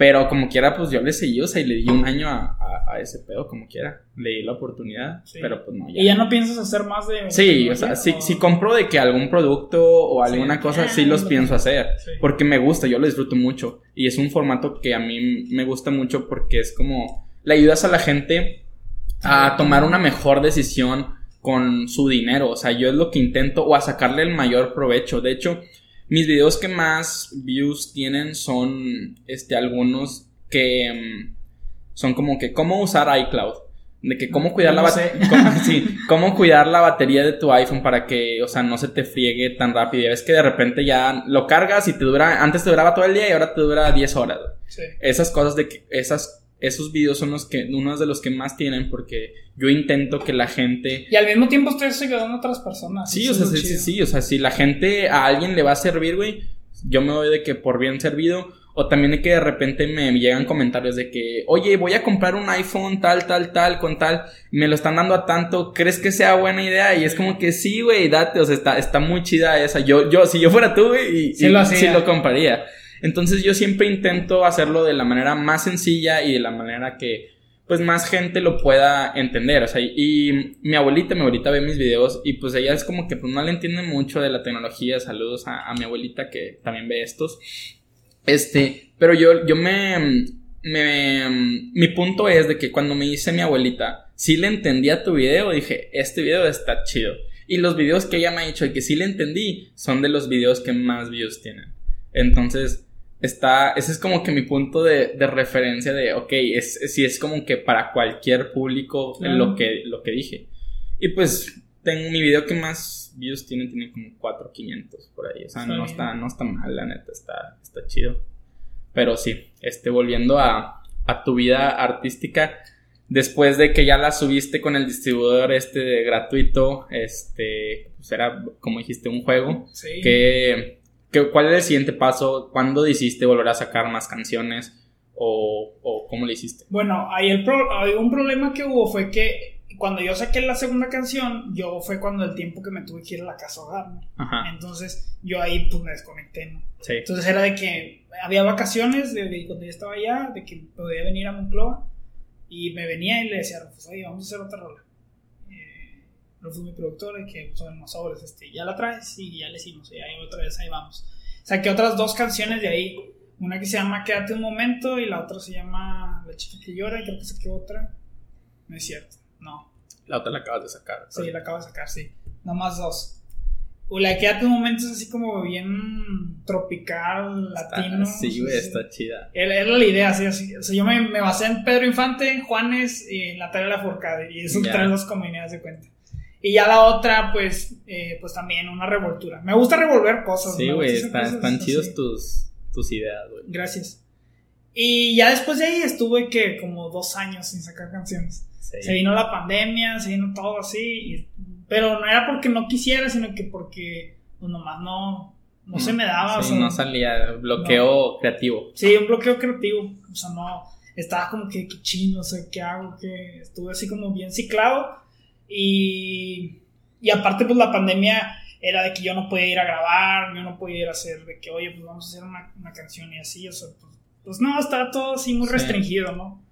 Pero como quiera, pues yo le seguí, o sea, y le di un año a, a, ese pedo, como quiera. Le di la oportunidad, pero pues no. Ya. ¿Y ya no piensas hacer más de.? Sí, o sea, si, si, compro de que algún producto o alguna cosa, sí los pienso hacer. Porque me gusta, yo lo disfruto mucho. Y es un formato que a mí me gusta mucho porque es como. Le ayudas a la gente a tomar una mejor decisión con su dinero. O sea, yo es lo que intento, o a sacarle el mayor provecho. De hecho mis videos que más views tienen son este, algunos que mm, son como que cómo usar iCloud. De que cómo cuidar la cómo, cuidar la batería de tu iPhone para que, o sea, no se te friegue tan rápido. Y ves que de repente ya lo cargas y te dura, antes te duraba todo el día y ahora te dura 10 horas. Esas cosas de que, esas esos videos son los que, unos de los que más tienen porque yo intento que la gente... Y al mismo tiempo estoy ayudando a otras personas. Sí, o sea, sí, sí, o sea, si la gente a alguien le va a servir, güey, yo me doy de que por bien servido. O también de que de repente me llegan comentarios de que, oye, voy a comprar un iPhone tal, tal, tal, con tal, me lo están dando a tanto, ¿crees que sea buena idea? Y es como que sí, güey, date, o sea, está, está muy chida esa. Yo, yo, si yo fuera tú, güey, y, sí, lo, sí lo compraría. Entonces yo siempre intento hacerlo de la manera más sencilla y de la manera que pues más gente lo pueda entender, o sea, y mi abuelita, mi abuelita ve mis videos y pues ella es como que pues no le entiende mucho de la tecnología, saludos a, mi abuelita que también ve estos, este, pero yo, yo me, me, mi punto es de que cuando me dice mi abuelita, si le entendía tu video, dije, este video está chido. Y los videos que ella me ha dicho y que sí le entendí son de los videos que más views tienen. Entonces, está, ese es como que mi punto de, de referencia de, ok, es, si es como que para cualquier público lo, que, lo que dije. Y pues, tengo mi video que más views tiene, tiene como 4,500 por ahí. O sea, no está, no está mal, la neta, está, está chido. Pero sí, este, volviendo a, a tu vida artística, después de que ya la subiste con el distribuidor este de gratuito, este, pues era, como dijiste, un juego. Sí. Que, ¿Cuál era el siguiente paso? ¿Cuándo decidiste volver a sacar más canciones? ¿O, o cómo le hiciste? Bueno, ahí el un problema que hubo fue que cuando yo saqué la segunda canción, yo fue cuando el tiempo que me tuve que ir a la casa a hogar, Entonces, yo ahí pues me desconecté, ¿no? Sí. Entonces era de que había vacaciones de, cuando yo estaba allá, de que podía venir a Moncloa y me venía y le decía pues oye, vamos a hacer otra rola. Eh, fue mi productor, y que son los sobres, este, ya la traes y ya le hicimos, y ahí otra vez, ahí vamos. Saqué otras dos canciones de ahí, una que se llama Quédate un momento y la otra se llama La chica que llora y creo que saqué otra. No es cierto, no. La otra la acabas de sacar. Sí, la acabo de sacar, sí. Nomás dos. O la quédate un momento es así como bien tropical, latino. sí, güey, está chida. Era, la idea, así, así. O sea, yo me, me, basé en Pedro Infante, Juanes y Natalia Lafourcade. Y eso trae dos comunidades de cuenta. Y ya la otra, pues, eh, pues también una revoltura. Me gusta revolver cosas. Sí, güey, están chidos tus, tus ideas, güey. Gracias. Y ya después de ahí estuve que como dos años sin sacar canciones. Se vino la pandemia, se vino todo así. pero no era porque no quisiera, sino que porque pues nomás no, no se me daba. Sí, no salía, bloqueo creativo. Sí, un bloqueo creativo. O sea, no, estaba como que, qué chino, no sé qué hago, que estuve así como bien ciclado. Y, y aparte, pues la pandemia era de que yo no podía ir a grabar, yo no podía ir a hacer de que, oye, pues vamos a hacer una, una canción y así, o sea, pues, pues no, estaba todo así muy restringido, ¿no?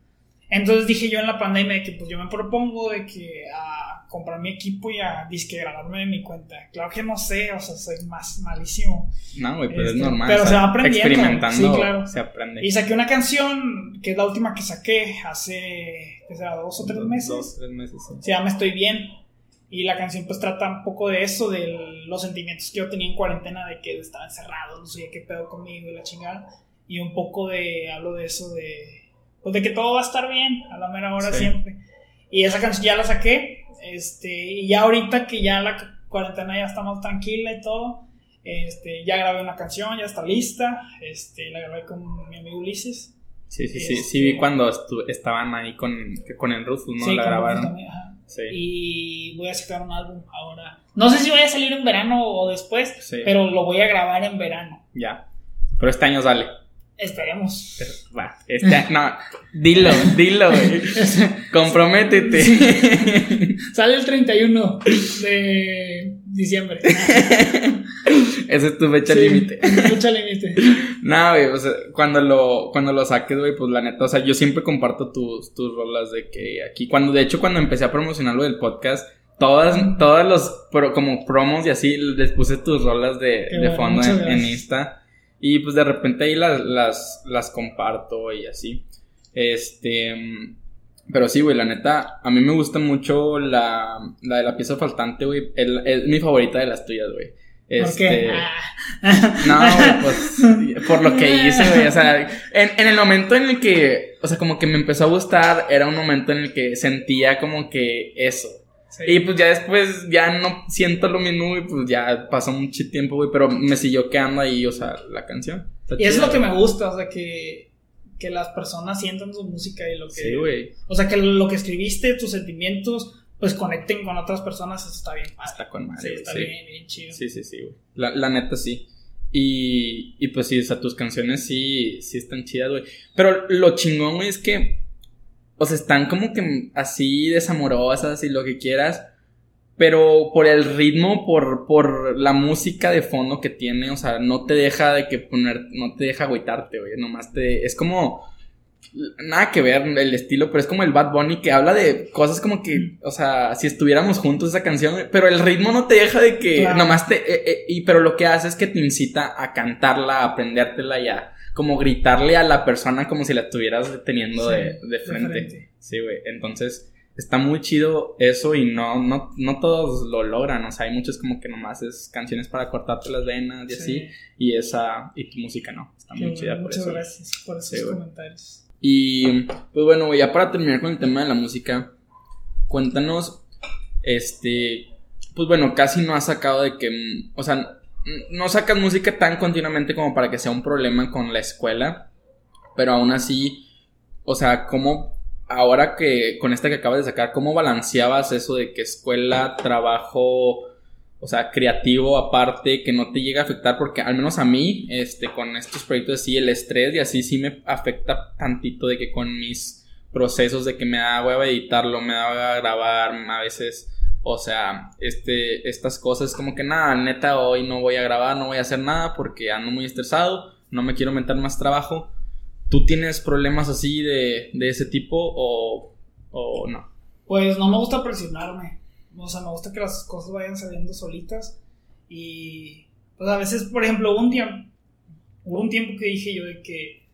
Entonces dije yo en la pandemia que pues yo me propongo de que a comprar mi equipo y a disque grabarme de mi cuenta. Claro que no sé, o sea, soy más malísimo. No, güey, pero es este, normal. Pero se va aprendiendo. Experimentando, sí, claro. se aprende. Y saqué una canción, que es la última que saqué hace, ¿qué será? ¿Dos o tres meses? Dos, tres meses, sí. Se llama Estoy Bien. Y la canción pues trata un poco de eso, de los sentimientos que yo tenía en cuarentena, de que estaba encerrado, no sabía qué pedo conmigo y la chingada. Y un poco de, hablo de eso de pues de que todo va a estar bien a la mera hora siempre. Y esa canción ya la saqué, este, y ya ahorita que ya la cuarentena ya está más tranquila y todo, este, ya grabé una canción, ya está lista, este, la grabé con mi amigo Ulises. Sí, sí, sí, sí vi este, cuando estaban ahí con, con el Rufus, ¿no? la grabaron. Sí. Y voy a sacar un álbum ahora. No sé si voy a salir en verano o después, pero lo voy a grabar en verano. Ya. Pero este año sale. Esperemos. va, este, no, dilo, dilo, Comprométete. Sale el 31 de diciembre. Esa es tu fecha límite. Fecha límite. No, güey, o sea, cuando lo, cuando lo saques, güey, pues la neta, o sea, yo siempre comparto tus, tus rolas de que aquí, cuando, de hecho, cuando empecé a promocionar lo del podcast, todas, todas los, como promos y así, les puse tus rolas de, de fondo en, en Insta. Y pues de repente ahí las, las, las comparto y así. Este. Pero sí, güey, la neta, a mí me gusta mucho la, la de la pieza faltante, güey. Es mi favorita de las tuyas, güey. Este, No, güey, pues por lo que hice, güey. O sea, en, en, el momento en el que, o sea, como que me empezó a gustar, era un momento en el que sentía como que eso. Y pues ya después ya no siento lo mismo y pues ya pasó mucho tiempo, güey, pero me siguió quedando ahí, o sea, la canción. y es lo que me gusta, o sea, que, que las personas sientan su música y lo que... Sí, güey. O sea, que lo que escribiste, tus sentimientos, pues conecten con otras personas, eso está bien. Está con madre. Sí, está bien, bien chido. Sí, sí, sí, güey. La, la neta sí. Y, y pues sí, o sea, tus canciones sí, sí están chidas, güey. Pero lo chingón, güey, es que o sea, están como que así desamorosas y lo que quieras. Pero por el ritmo, por, por la música de fondo que tiene, o sea, no te deja de que poner, no te deja agüitarte, güey. Nomás te. Es como. Nada que ver el estilo, pero es como el Bad Bunny que habla de cosas como que, o sea, si estuviéramos juntos esa canción, pero el ritmo no te deja de que nomás te, eh, eh, y pero lo que hace es que te incita a cantarla, a aprendértela y a, como gritarle a la persona como si la estuvieras deteniendo Sí, de, de de frente. Sí, güey. Entonces, está muy chido eso y no, no, no todos lo logran. O sea, hay muchos como que nomás es canciones para cortarte las venas y Sí. así. Y esa, y tu música no. Está Qué muy bueno, chida por Muchas eso. gracias por esos Sí, comentarios. Y pues bueno, güey, ya para terminar con el tema de la música, cuéntanos, este, pues bueno, casi no has sacado de que, o sea, no sacas música tan continuamente como para que sea un problema con la escuela, pero aún así, o sea, ¿cómo, ahora que con esta que acabas de sacar, cómo balanceabas eso de que escuela, trabajo, o sea, creativo aparte, que no te llega a afectar, porque al menos a mí, este, con estos proyectos así, el estrés y así sí me afecta tantito de que con mis procesos de que me da hueva editarlo, me da hueva grabar, a veces, o sea, este, estas cosas como que nada, neta, hoy no voy a grabar, no voy a hacer nada porque ando muy estresado, no me quiero meter más trabajo. ¿Tú tienes problemas así de, de ese tipo o, o no? Pues no me gusta presionarme. O sea, me gusta que las cosas vayan saliendo solitas. Y pues a veces, por ejemplo, un tiempo, hubo un tiempo que dije yo de que,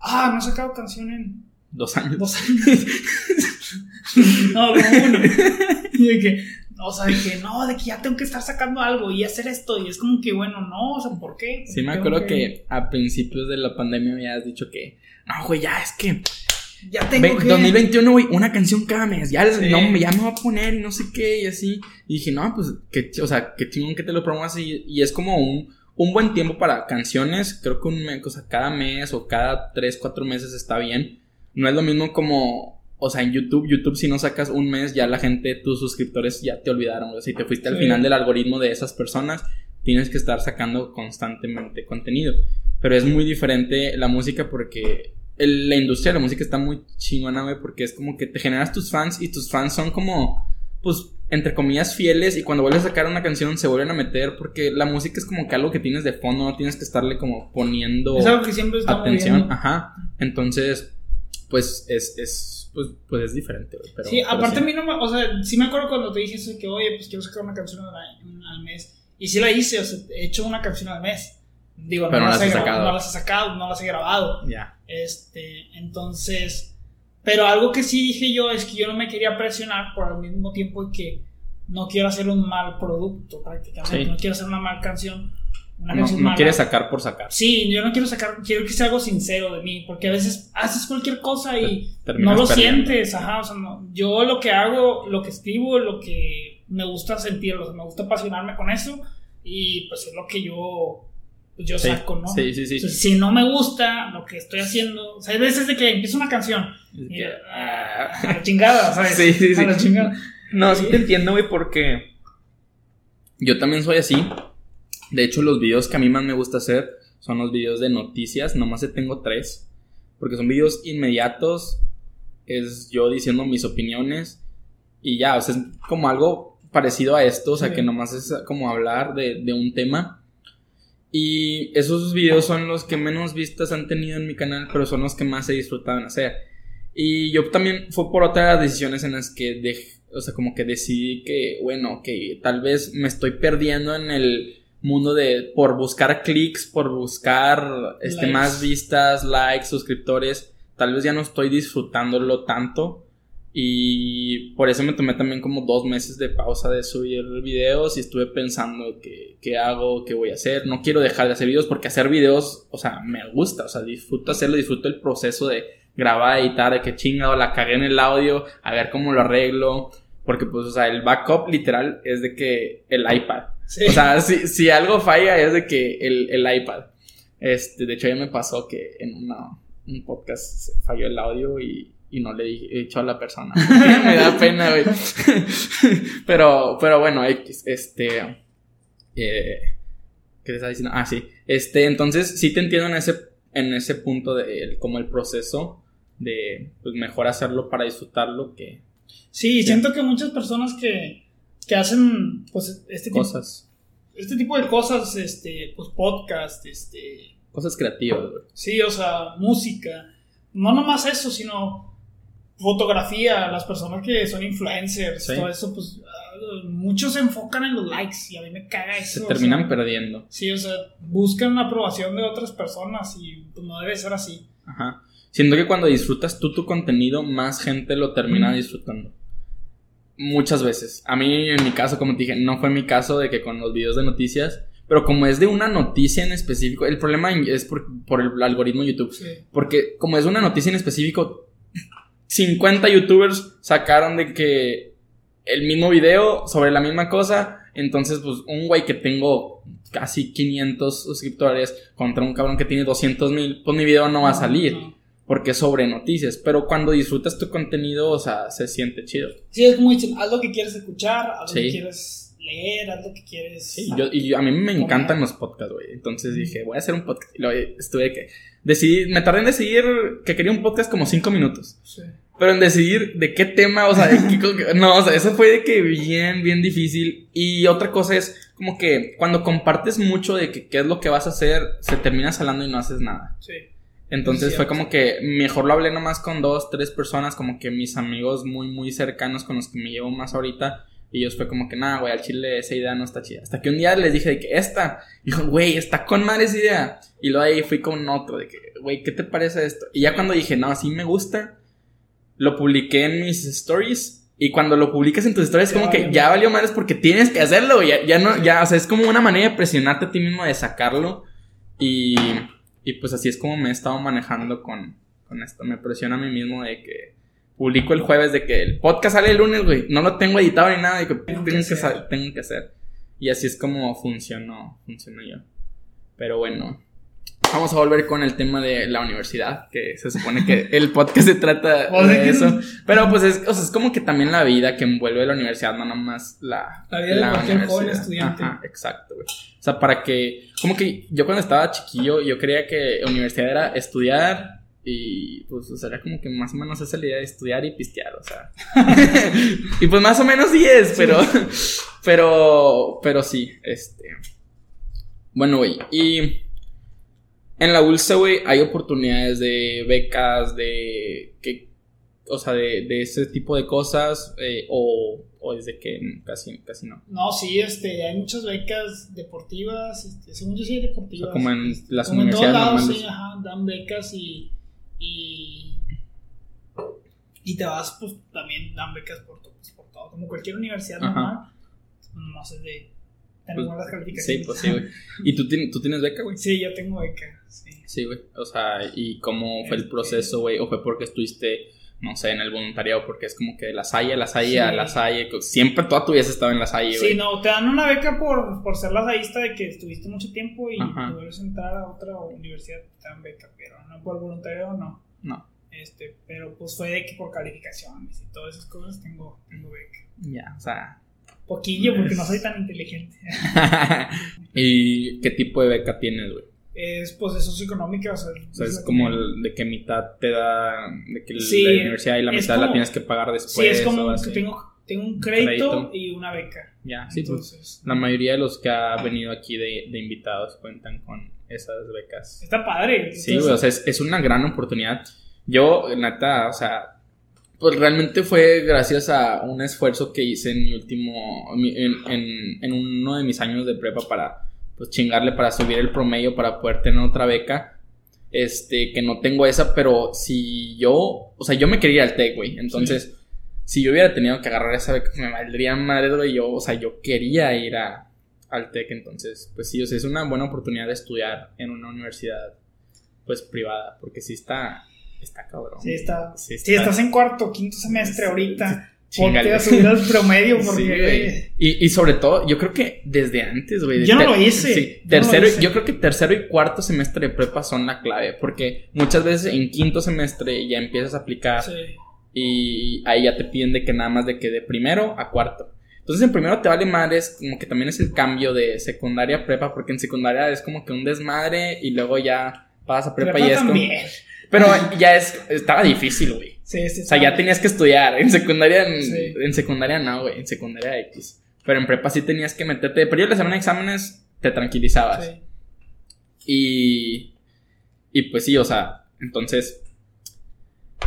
ah, no he sacado canción en Dos años. dos años. no, como uno. Y de que, o sea, de que no, de que ya tengo que estar sacando algo y hacer esto. Y es como que, bueno, no, o sea, ¿por qué? Sí, me acuerdo que a principios de la pandemia me habías dicho que, no, güey, ya es que ya tengo Ve- que 2021, güey, una canción cada mes. Ya, Sí. no, ya me voy a poner y no sé qué y así. Y dije, no, pues, ch- o sea, qué chingón que te lo promuevas y, y es como un, un buen tiempo para canciones. Creo que un mes, o sea, cada mes o cada 3, 4 meses está bien. No es lo mismo como, o sea, en YouTube, YouTube si no sacas un mes, ya la gente, tus suscriptores ya te olvidaron. Si te fuiste al final del algoritmo de esas personas, tienes que estar sacando constantemente contenido. Pero es muy diferente la música porque el- la industria de la música está muy chingona, güey, porque es como que te generas tus fans y tus fans son como, pues, entre comillas, fieles y cuando vuelves a sacar una canción se vuelven a meter porque la música es como que algo que tienes de fondo, no tienes que estarle como poniendo es algo que siempre está atención, moviendo. ajá. Entonces, pues, es, es, pues, pues es diferente, güey. Pero, sí, pero aparte sí. a mí no me, o sea, sí me acuerdo cuando te dije eso de que, oye, pues quiero sacar una canción al, al mes. Y sí la hice, o sea, he hecho una canción al mes. Digo, Pero no las he sacado. no las he sacado, no las he grabado. Ya. Este, entonces, pero algo que sí dije yo es que yo no me quería presionar por al mismo tiempo que no quiero hacer un mal producto prácticamente, Sí. no quiero hacer una mal canción, una No, no mala. quieres sacar por sacar. Sí, yo no quiero sacar, quiero que sea algo sincero de mí, porque a veces haces cualquier cosa y Terminas no lo perdiendo. sientes, ajá, o sea, no, yo lo que hago, lo que escribo, lo que me gusta sentir, o sea, me gusta apasionarme con eso y pues es lo que yo, pues, yo Sí, saco, ¿no? sí, sí, sí. Si no me gusta lo que estoy haciendo, o sea, hay veces de que empiezo una canción y que- ah, a la chingada, ¿sabes? Sí, sí, sí. A la chingada. No, sí te entiendo, güey, porque yo también soy así. De hecho, los videos que a mí más me gusta hacer son los videos de noticias. Nomás tengo tres. Porque son videos inmediatos. Es yo diciendo mis opiniones. Y ya, o sea, es como algo parecido a esto. O sea, Sí. que nomás es como hablar de, de un tema. Y esos videos son los que menos vistas han tenido en mi canal, pero son los que más he disfrutado en hacer. Y yo también fue por otras decisiones en las que dej- o sea, como que decidí que, bueno, que tal vez me estoy perdiendo en el mundo de por buscar clics, por buscar este Likes. más vistas, likes, suscriptores, tal vez ya no estoy disfrutándolo tanto y por eso me tomé también como dos meses de pausa de subir videos y estuve pensando qué, qué hago, qué voy a hacer. No quiero dejar de hacer videos porque hacer videos, o sea, me gusta, o sea, disfruto hacerlo, disfruto el proceso de grabar, editar, de que chingado, la cagué en el audio, a ver cómo lo arreglo. Porque pues, o sea, el backup literal es de que el iPad. Sí. O sea, si, si algo falla es de que el, el iPad. Este, de hecho ya me pasó que en una, un podcast falló el audio y, y no le he dicho a la persona. me da pena, güey. pero, pero bueno, X, este, eh, ¿qué te estaba diciendo? Ah, sí. Este, entonces sí te entiendo en ese, en ese punto de el- como el proceso de, pues mejor hacerlo para disfrutarlo que Sí, siento que muchas personas que, que hacen pues este tipo, cosas, este tipo de cosas, este, pues podcast, este, cosas creativas, güey. sí, o sea, música, no nomás eso, sino fotografía, las personas que son influencers, Sí. todo eso, pues muchos se enfocan en los likes y a mí me caga eso. Se o terminan sea, perdiendo. Sí, o sea, buscan la aprobación de otras personas y pues, no debe ser así. Ajá. Siento que cuando disfrutas tú tu contenido, más gente lo termina disfrutando. Muchas veces. A mí, en mi caso, como te dije, no fue mi caso de que con los videos de noticias, pero como es de una noticia en específico, el problema es por, por el algoritmo de YouTube. Sí. Porque como es una noticia en específico, 50 youtubers sacaron de que el mismo video sobre la misma cosa. Entonces, pues un güey que tengo casi 500 suscriptores contra un cabrón que tiene 200 mil, pues mi video no va a salir. Porque sobre noticias. Pero cuando disfrutas tu contenido, o sea, se siente chido. Sí, es como dicen, haz lo que quieres escuchar, haz lo que quieres leer, haz lo que quieres. Sí, yo, y yo- a mí me encantan los podcasts, güey. Entonces dije, voy a hacer un podcast. Y luego estuve que. Decidí, me tardé en decidir que quería un podcast como 5 minutos. Sí. Pero en decidir de qué tema, o sea, de qué no, o sea, eso fue de que bien, bien difícil. Y otra cosa es como que cuando compartes mucho de que qué es lo que vas a hacer, se terminas hablando y no haces nada. Sí. Entonces Es fue como que mejor lo hablé nomás con dos, tres personas, como que mis amigos muy, muy cercanos con los que me llevo más ahorita. Y ellos fue como que, nada, güey, al chile esa idea no está chida. Hasta que un día les dije de que esta, dijo, güey, está con madre esa idea. Y luego ahí fui con otro, de que, güey, ¿qué te parece esto? Y ya cuando dije, no, sí me gusta, lo publiqué en mis stories. Y cuando lo publicas en tus stories, Ya como que ya valió madres porque tienes que hacerlo. Ya, ya no, ya, o sea, es como una manera de presionarte a ti mismo de sacarlo. Y, y pues así es como me he estado manejando con, con esto. Me presiona a mí mismo de que publico el jueves, de que el podcast sale el lunes, güey. No lo tengo editado ni nada, de que tengo, que hacer. tengo que hacer. Y así es como funcionó, funcionó yo. Pero bueno, vamos a volver con el tema de la universidad, que se supone que el podcast se trata de eso. Pero pues es, o sea, es como que también la vida que envuelve la universidad, no nomás la, La vida de cualquier joven estudiante. Ajá, exacto, güey. O sea, para que, como que yo cuando estaba chiquillo, yo creía que universidad era estudiar y pues o sea, era como que más o menos esa es la idea de estudiar y pistear, o sea. y pues más o menos sí es, pero, pero, pero sí, este. Bueno, güey, y en la ULSA, güey, hay oportunidades de becas, de que, o sea, de, de ese tipo de cosas, eh, o, o es de que casi, casi no. No, sí, este, hay muchas becas deportivas, este, según yo sí hay O deportivas. sea, como en las Como en todos universidades lados, normales. sí, ajá, dan becas y, y, y te vas, pues también dan becas por, pues, por todo, como cualquier universidad normal, no sé de Pues, Sí, calificaciones. pues sí, güey. ¿Y tú, tien- tú tienes beca, güey? Sí, yo tengo beca, sí. Sí, güey. O sea, ¿y cómo fue el Este- proceso, güey? ¿O fue porque estuviste, no sé, en el voluntariado? Porque es como que de la Salle, la Salle, a Sí. la Salle. Siempre toda tu vida has estado en la Salle, güey. Sí, no, te dan una beca por, por ser lazaísta de que estuviste mucho tiempo y Ajá. a entrar a otra universidad, te dan beca, pero no por voluntariado, no. No. Este, pero pues fue de que por calificaciones y todas esas cosas tengo, tengo beca. Ya, o sea. Poquillo, porque no soy tan inteligente. ¿Y qué tipo de beca tienes, güey? Es pues de socioeconómica, o sea, O sea, es la como que- el de que mitad te da, de que Sí, la universidad y la es mitad la tienes que pagar después. Sí, es como que tengo, tengo un crédito, Crédito. y una beca. Ya, sí, pues. Entonces, La mayoría de los que ha venido aquí de, de invitados cuentan con esas becas. está padre. Sí, güey, o sea, es, es una gran oportunidad. Yo, neta, o sea, pues realmente fue gracias a un esfuerzo que hice en mi último, en, en, en uno de mis años de prepa para, pues, chingarle para subir el promedio para poder tener otra beca. Este, que no tengo esa, pero si yo, o sea, yo me quería ir al TEC, güey. Entonces, si yo hubiera tenido que agarrar esa beca, me valdría madre, güey. Yo, o sea, yo quería ir a, al TEC, entonces, pues sí, o sea, es una buena oportunidad de estudiar en una universidad, pues, privada, porque sí está, está cabrón. Sí, está. Sí, Si estás en cuarto, quinto semestre ahorita, ponte a subir al promedio porque Sí, y, y sobre todo, yo creo que desde antes, güey. Yo no lo hice, sí, yo no tercero, hice. yo creo que tercero y cuarto semestre de prepa son la clave, porque muchas veces en quinto semestre ya empiezas a aplicar sí. y ahí ya te piden de que nada más de que de primero a cuarto. Entonces en primero te vale madres, como que también es el cambio de secundaria a prepa, porque en secundaria es como que un desmadre y luego ya pasas a prepa, Prepa y es como... Pero ya es, estaba difícil, güey. Sí, sí, O sea, ya tenías que estudiar. En secundaria, en, Sí. en secundaria no, güey. En secundaria X. Pero en prepa sí tenías que meterte. Pero yo semana de exámenes te tranquilizabas. Sí. Y. Y pues sí, o sea, entonces.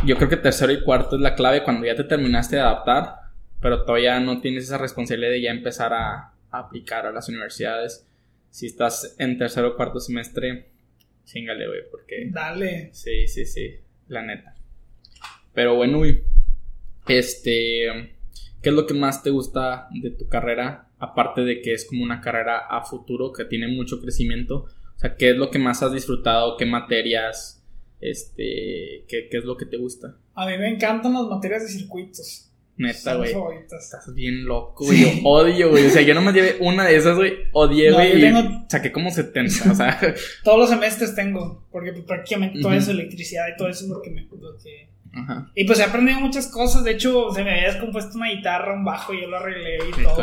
Yo creo que tercero y cuarto es la clave cuando ya te terminaste de adaptar. pero todavía no tienes esa responsabilidad de ya empezar a, a aplicar a las universidades. Si estás en tercero o cuarto semestre, chingale, güey, porque... Dale. Sí, sí, sí, la neta. Pero bueno, güey, este, ¿qué es lo que más te gusta de tu carrera? Aparte de que es como una carrera a futuro que tiene mucho crecimiento. O sea, ¿qué es lo que más has disfrutado? ¿Qué materias? Este, ¿qué, qué es lo que te gusta? A mí me encantan las materias de circuitos. Neta, güey. Estás bien loco, güey. Yo odio, güey. O sea, yo nomás llevé una de esas, güey. Odié, güey. y tengo- Saqué como 70. O sea, Todos los semestres tengo, porque prácticamente todo Ujú. eso, electricidad y todo eso es lo que me... Lo que... ajá. Y pues he aprendido muchas cosas, de hecho se me había descompuesto una guitarra, un bajo, y yo lo arreglé y todo.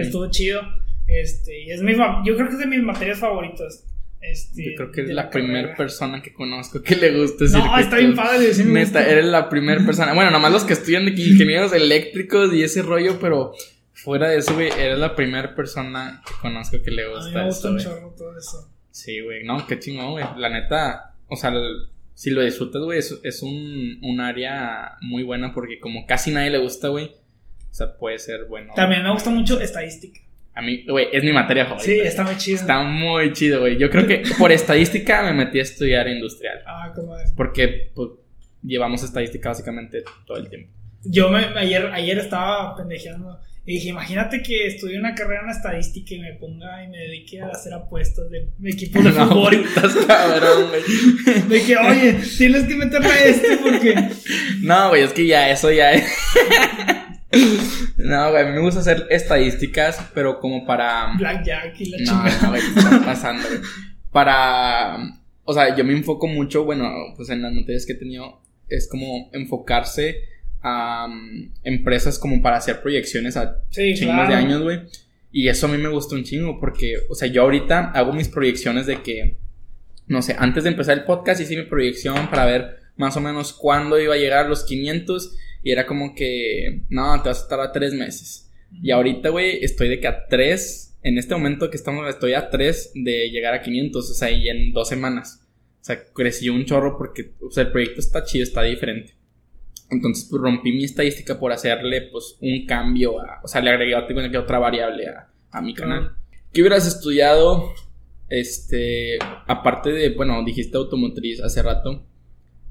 Estuvo chido. Este, y es mi, yo creo que es de mis materias favoritas. Este, Yo creo que eres de la primera persona que conozco que le gusta ese No, está bien padre, sí me Neta, gusta. eres la primera persona. Bueno, nomás los que estudian de ingenieros eléctricos y ese rollo, pero fuera de eso, güey, eres la primera persona que conozco que le A mí gusta me gusta eso, un todo eso. Sí, güey, no, qué chingón, güey. La neta, o sea, el- si lo disfrutas, güey, es, es un, un área muy buena porque como casi nadie le gusta, güey, o sea, puede ser bueno. También me gusta mucho estadística. A mí, güey, es mi materia favorita. Sí, está muy chido. Está muy chido, güey. Yo creo que por estadística me metí a estudiar industrial. Ah, como es. Porque pues, llevamos estadística básicamente todo el tiempo. Yo me, ayer, ayer estaba pendejeando y dije, imagínate que estudie una carrera en estadística y me ponga y me dedique a hacer apuestas de equipos de No, fútbol. estás cabrón, güey. De que, oye, tienes que meterle a este porque... No, güey, es que ya eso ya es. No, güey, a mí me gusta hacer estadísticas, pero como para. Blackjack y la No, chingada. no, güey, ¿qué está pasando, güey? Para. O sea, yo me enfoco mucho, bueno, pues en las materias que he tenido, es como enfocarse a um, empresas como para hacer proyecciones a Sí, chingos claro. de años, güey. Y eso a mí me gusta un chingo porque, o sea, yo ahorita hago mis proyecciones de que, no sé, antes de empezar el podcast hice mi proyección para ver más o menos cuándo iba a llegar a los 500 y era como que, no, te vas a estar a tres meses. Y ahorita, güey, estoy de que a tres, en este momento que estamos, estoy a tres de llegar a 500, o sea, y en dos semanas. O sea, crecí un chorro porque, o sea, el proyecto está chido, está diferente. Entonces, pues rompí mi estadística por hacerle, pues, un cambio a, o sea, le agregué otra, que otra variable a, a mi canal. ¿Qué hubieras estudiado? Este, aparte de, bueno, dijiste automotriz hace rato.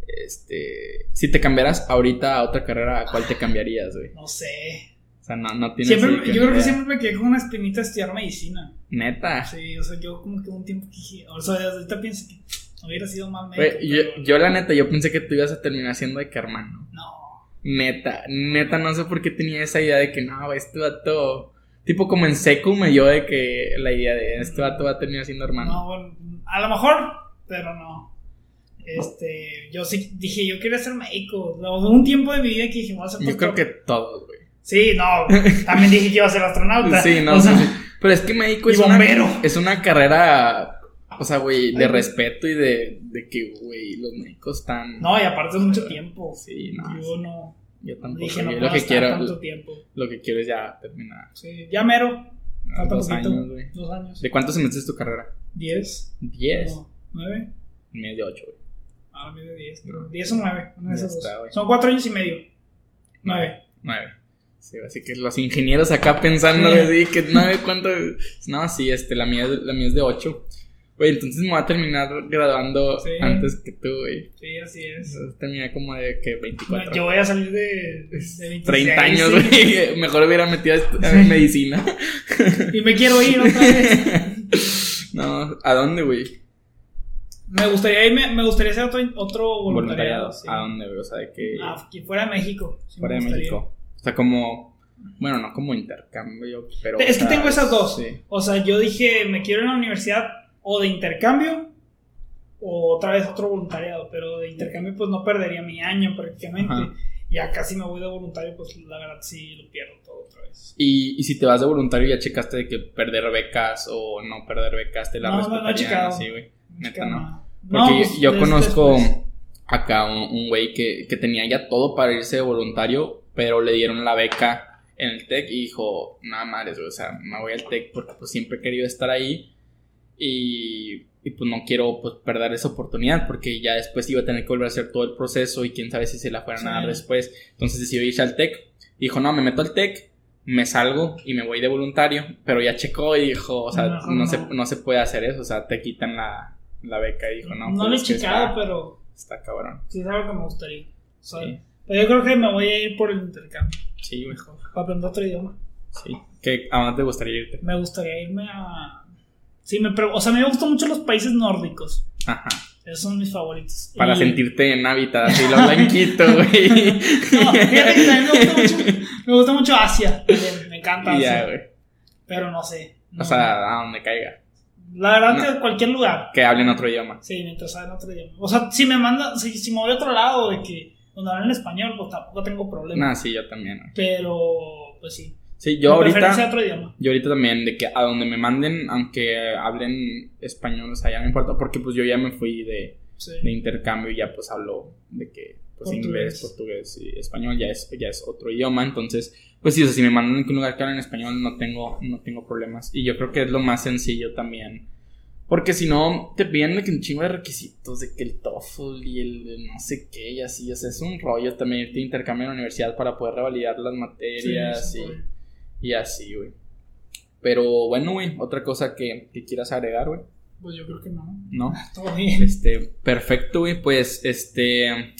Este, si te cambiaras ahorita a otra carrera, ¿a cuál te cambiarías, güey? No sé. O sea, no, no tienes Siempre, yo creo que siempre me quedé con una espinita estudiar medicina. Neta. Sí, o sea, yo como que un tiempo que dije, o sea, ahorita pienso que hubiera sido más médico. Yo, pero yo la neta, yo pensé que tú ibas a terminar siendo de que hermano. No. Neta, neta, no sé por qué tenía esa idea de que no, este vato. Tipo como en secu me dio de que la idea de este vato va a terminar siendo hermano. No, bueno, a lo mejor, pero no. Este, yo sí dije, yo quería ser médico. Un tiempo de mi vida que dije, voy a ser Yo creo que todos, güey. Sí, no. También dije que iba a ser astronauta. Sí, no, O sea, sí, sí. Pero es que médico es bombero. una, es una carrera, o sea, güey, de Ay, respeto y de, de que, güey, los médicos están... No, y aparte es mucho tiempo. Sí, no. Yo no. Yo tampoco. Dije, no yo lo que quiero, tanto tiempo. lo que quiero es ya terminar. Sí, ya mero. Falta Dos poquito. años, güey. Dos años. ¿De cuántos semestres es tu carrera? Diez. Diez. No, nueve. En medio de ocho, güey. Ah, medio de diez. creo. Diez o nueve. una de Ya esas dos. está, güey. Son cuatro años y medio. Nueve. Nueve. Sí, así que los ingenieros acá pensando Sí. así que nueve, ¿cuánto? No, sí, este, la mía, es- la mía es de ocho. Güey, entonces me voy a terminar graduando Sí. antes que tú, güey. Sí, así es. Entonces terminé como de que 24. Yo voy a salir de, de 26, 30 años, sí. güey. Mejor hubiera metido a Sí. medicina. Y me quiero ir otra vez. no, ¿a dónde, güey? Me gustaría irme, me gustaría hacer otro, otro voluntariado. Sí. ¿A dónde? O sea, de que. Ah, fuera de México. sí fuera de. México. O sea, como. Bueno, no como intercambio, pero. Es que sea, tengo esas dos. Sí. O sea, yo dije, me quiero ir a la universidad o de intercambio o otra vez otro voluntariado, pero de intercambio pues no perdería mi año prácticamente. Ajá. Y acá si me voy de voluntario, pues la verdad sí lo pierdo todo otra vez. Y, y si te vas de voluntario, ya checaste de que perder becas o no perder becas te la No, no, no he checado. así, güey. Neta, no. Porque pues, yo conozco después. acá un güey que, que tenía ya todo para irse de voluntario, pero le dieron la beca en el TEC y dijo, nada madres, o sea, me voy al TEC porque pues siempre he querido estar ahí y, y, pues no quiero pues perder esa oportunidad porque ya después iba a tener que volver a hacer todo el proceso y quién sabe si se la fueran a dar después. Entonces decidió irse al TEC, Dijo, no, me meto al TEC, me salgo y me voy de voluntario. Pero ya checó y dijo, o sea, no. Se, no se puede hacer eso. O sea, te quitan la, la beca. Y dijo, no, No, pues lo he checado, pero está cabrón. sí es algo que me gustaría. Sí. Pero yo creo que me voy a ir por el intercambio. Sí. Mejor. Para aprender otro idioma. Sí. ¿Qué, ¿A dónde te gustaría irte? Me gustaría irme a. Sí, me o sea, me gustan mucho los países nórdicos. Ajá. Esos son mis favoritos. Para Y- sentirte en hábitat, así lo blanquito, güey. No, fíjate que también me gusta mucho, me gusta mucho Asia. Me encanta Asia. güey. pero no sé. no. O sea, a donde caiga. La verdad no. que cualquier lugar. Que hablen otro idioma. Sí, mientras saben otro idioma. O sea, si me manda, si, si me voy a otro lado de que donde hablan español, pues tampoco tengo problema. Nah, sí, yo también. Pero, pues sí. Sí, yo ahorita. otro idioma. Yo ahorita también, de que a donde me manden, aunque hablen español, o sea, ya me importa, porque pues yo ya me fui de, Sí. de intercambio y ya pues hablo de que pues Portugués. inglés, portugués y español ya es, ya es otro idioma, entonces pues sí, o sea, si me mandan a un lugar que hablan español no tengo, no tengo problemas y yo creo que es lo más sencillo también, porque si no te piden de que un chingo de requisitos, de que el TOEFL y el no sé qué y así, o sea, es un rollo también irte intercambio en la universidad para poder revalidar las materias sí, y... Y así, güey. Pero bueno, güey, otra cosa que, que quieras agregar, güey. Pues yo creo que no. ¿No? Todo bien. Este, perfecto, güey. Pues, este,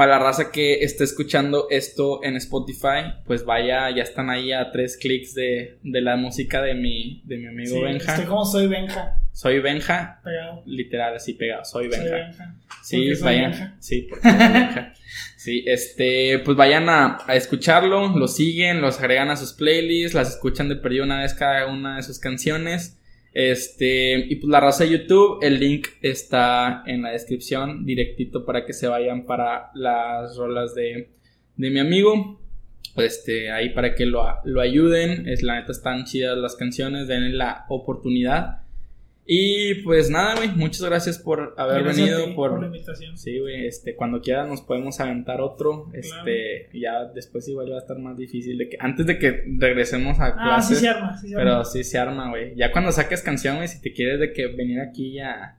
para la raza que esté escuchando esto en Spotify, pues vaya, ya están ahí a tres clics de, de la música de mi, de mi amigo Sí, Benja. Estoy como soy Benja. Soy Benja, Pegado. literal, así pegado. Soy Soy Benja. Benja. Sí, vayan. Benja. Sí, porque soy Benja. Sí, este, pues vayan a, a escucharlo, lo siguen, los agregan a sus playlists, las escuchan de perdido una vez cada una de sus canciones. Este, y pues la raza de YouTube, el link está en la descripción, directito para que se vayan para las rolas de, de mi amigo. Este, ahí para que lo, lo ayuden. Es la neta están chidas las canciones, denle la oportunidad. Y pues nada, güey, muchas gracias por haber Gracias a venido, ti por, la invitación. Sí, güey, este, cuando quieras nos podemos aventar otro, este, ya después igual va a estar más difícil de que, antes de que regresemos a Ah, sí se arma. Sí se pero arma. sí se arma, güey, ya cuando saques canción, güey, si te quieres de que venir aquí a,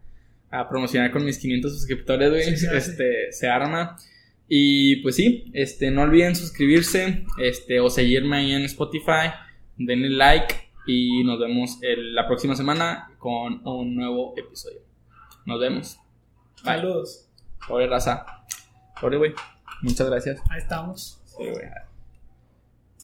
a promocionar con mis 500 suscriptores, güey, Sí, este, se arma, y pues sí, este, no olviden suscribirse, este, o seguirme ahí en Spotify, denle like, y nos vemos el- la próxima semana con un nuevo episodio, nos vemos. Bye. Saludos. Pobre raza. Pobre, güey. Muchas gracias. Ahí estamos. Sí, güey.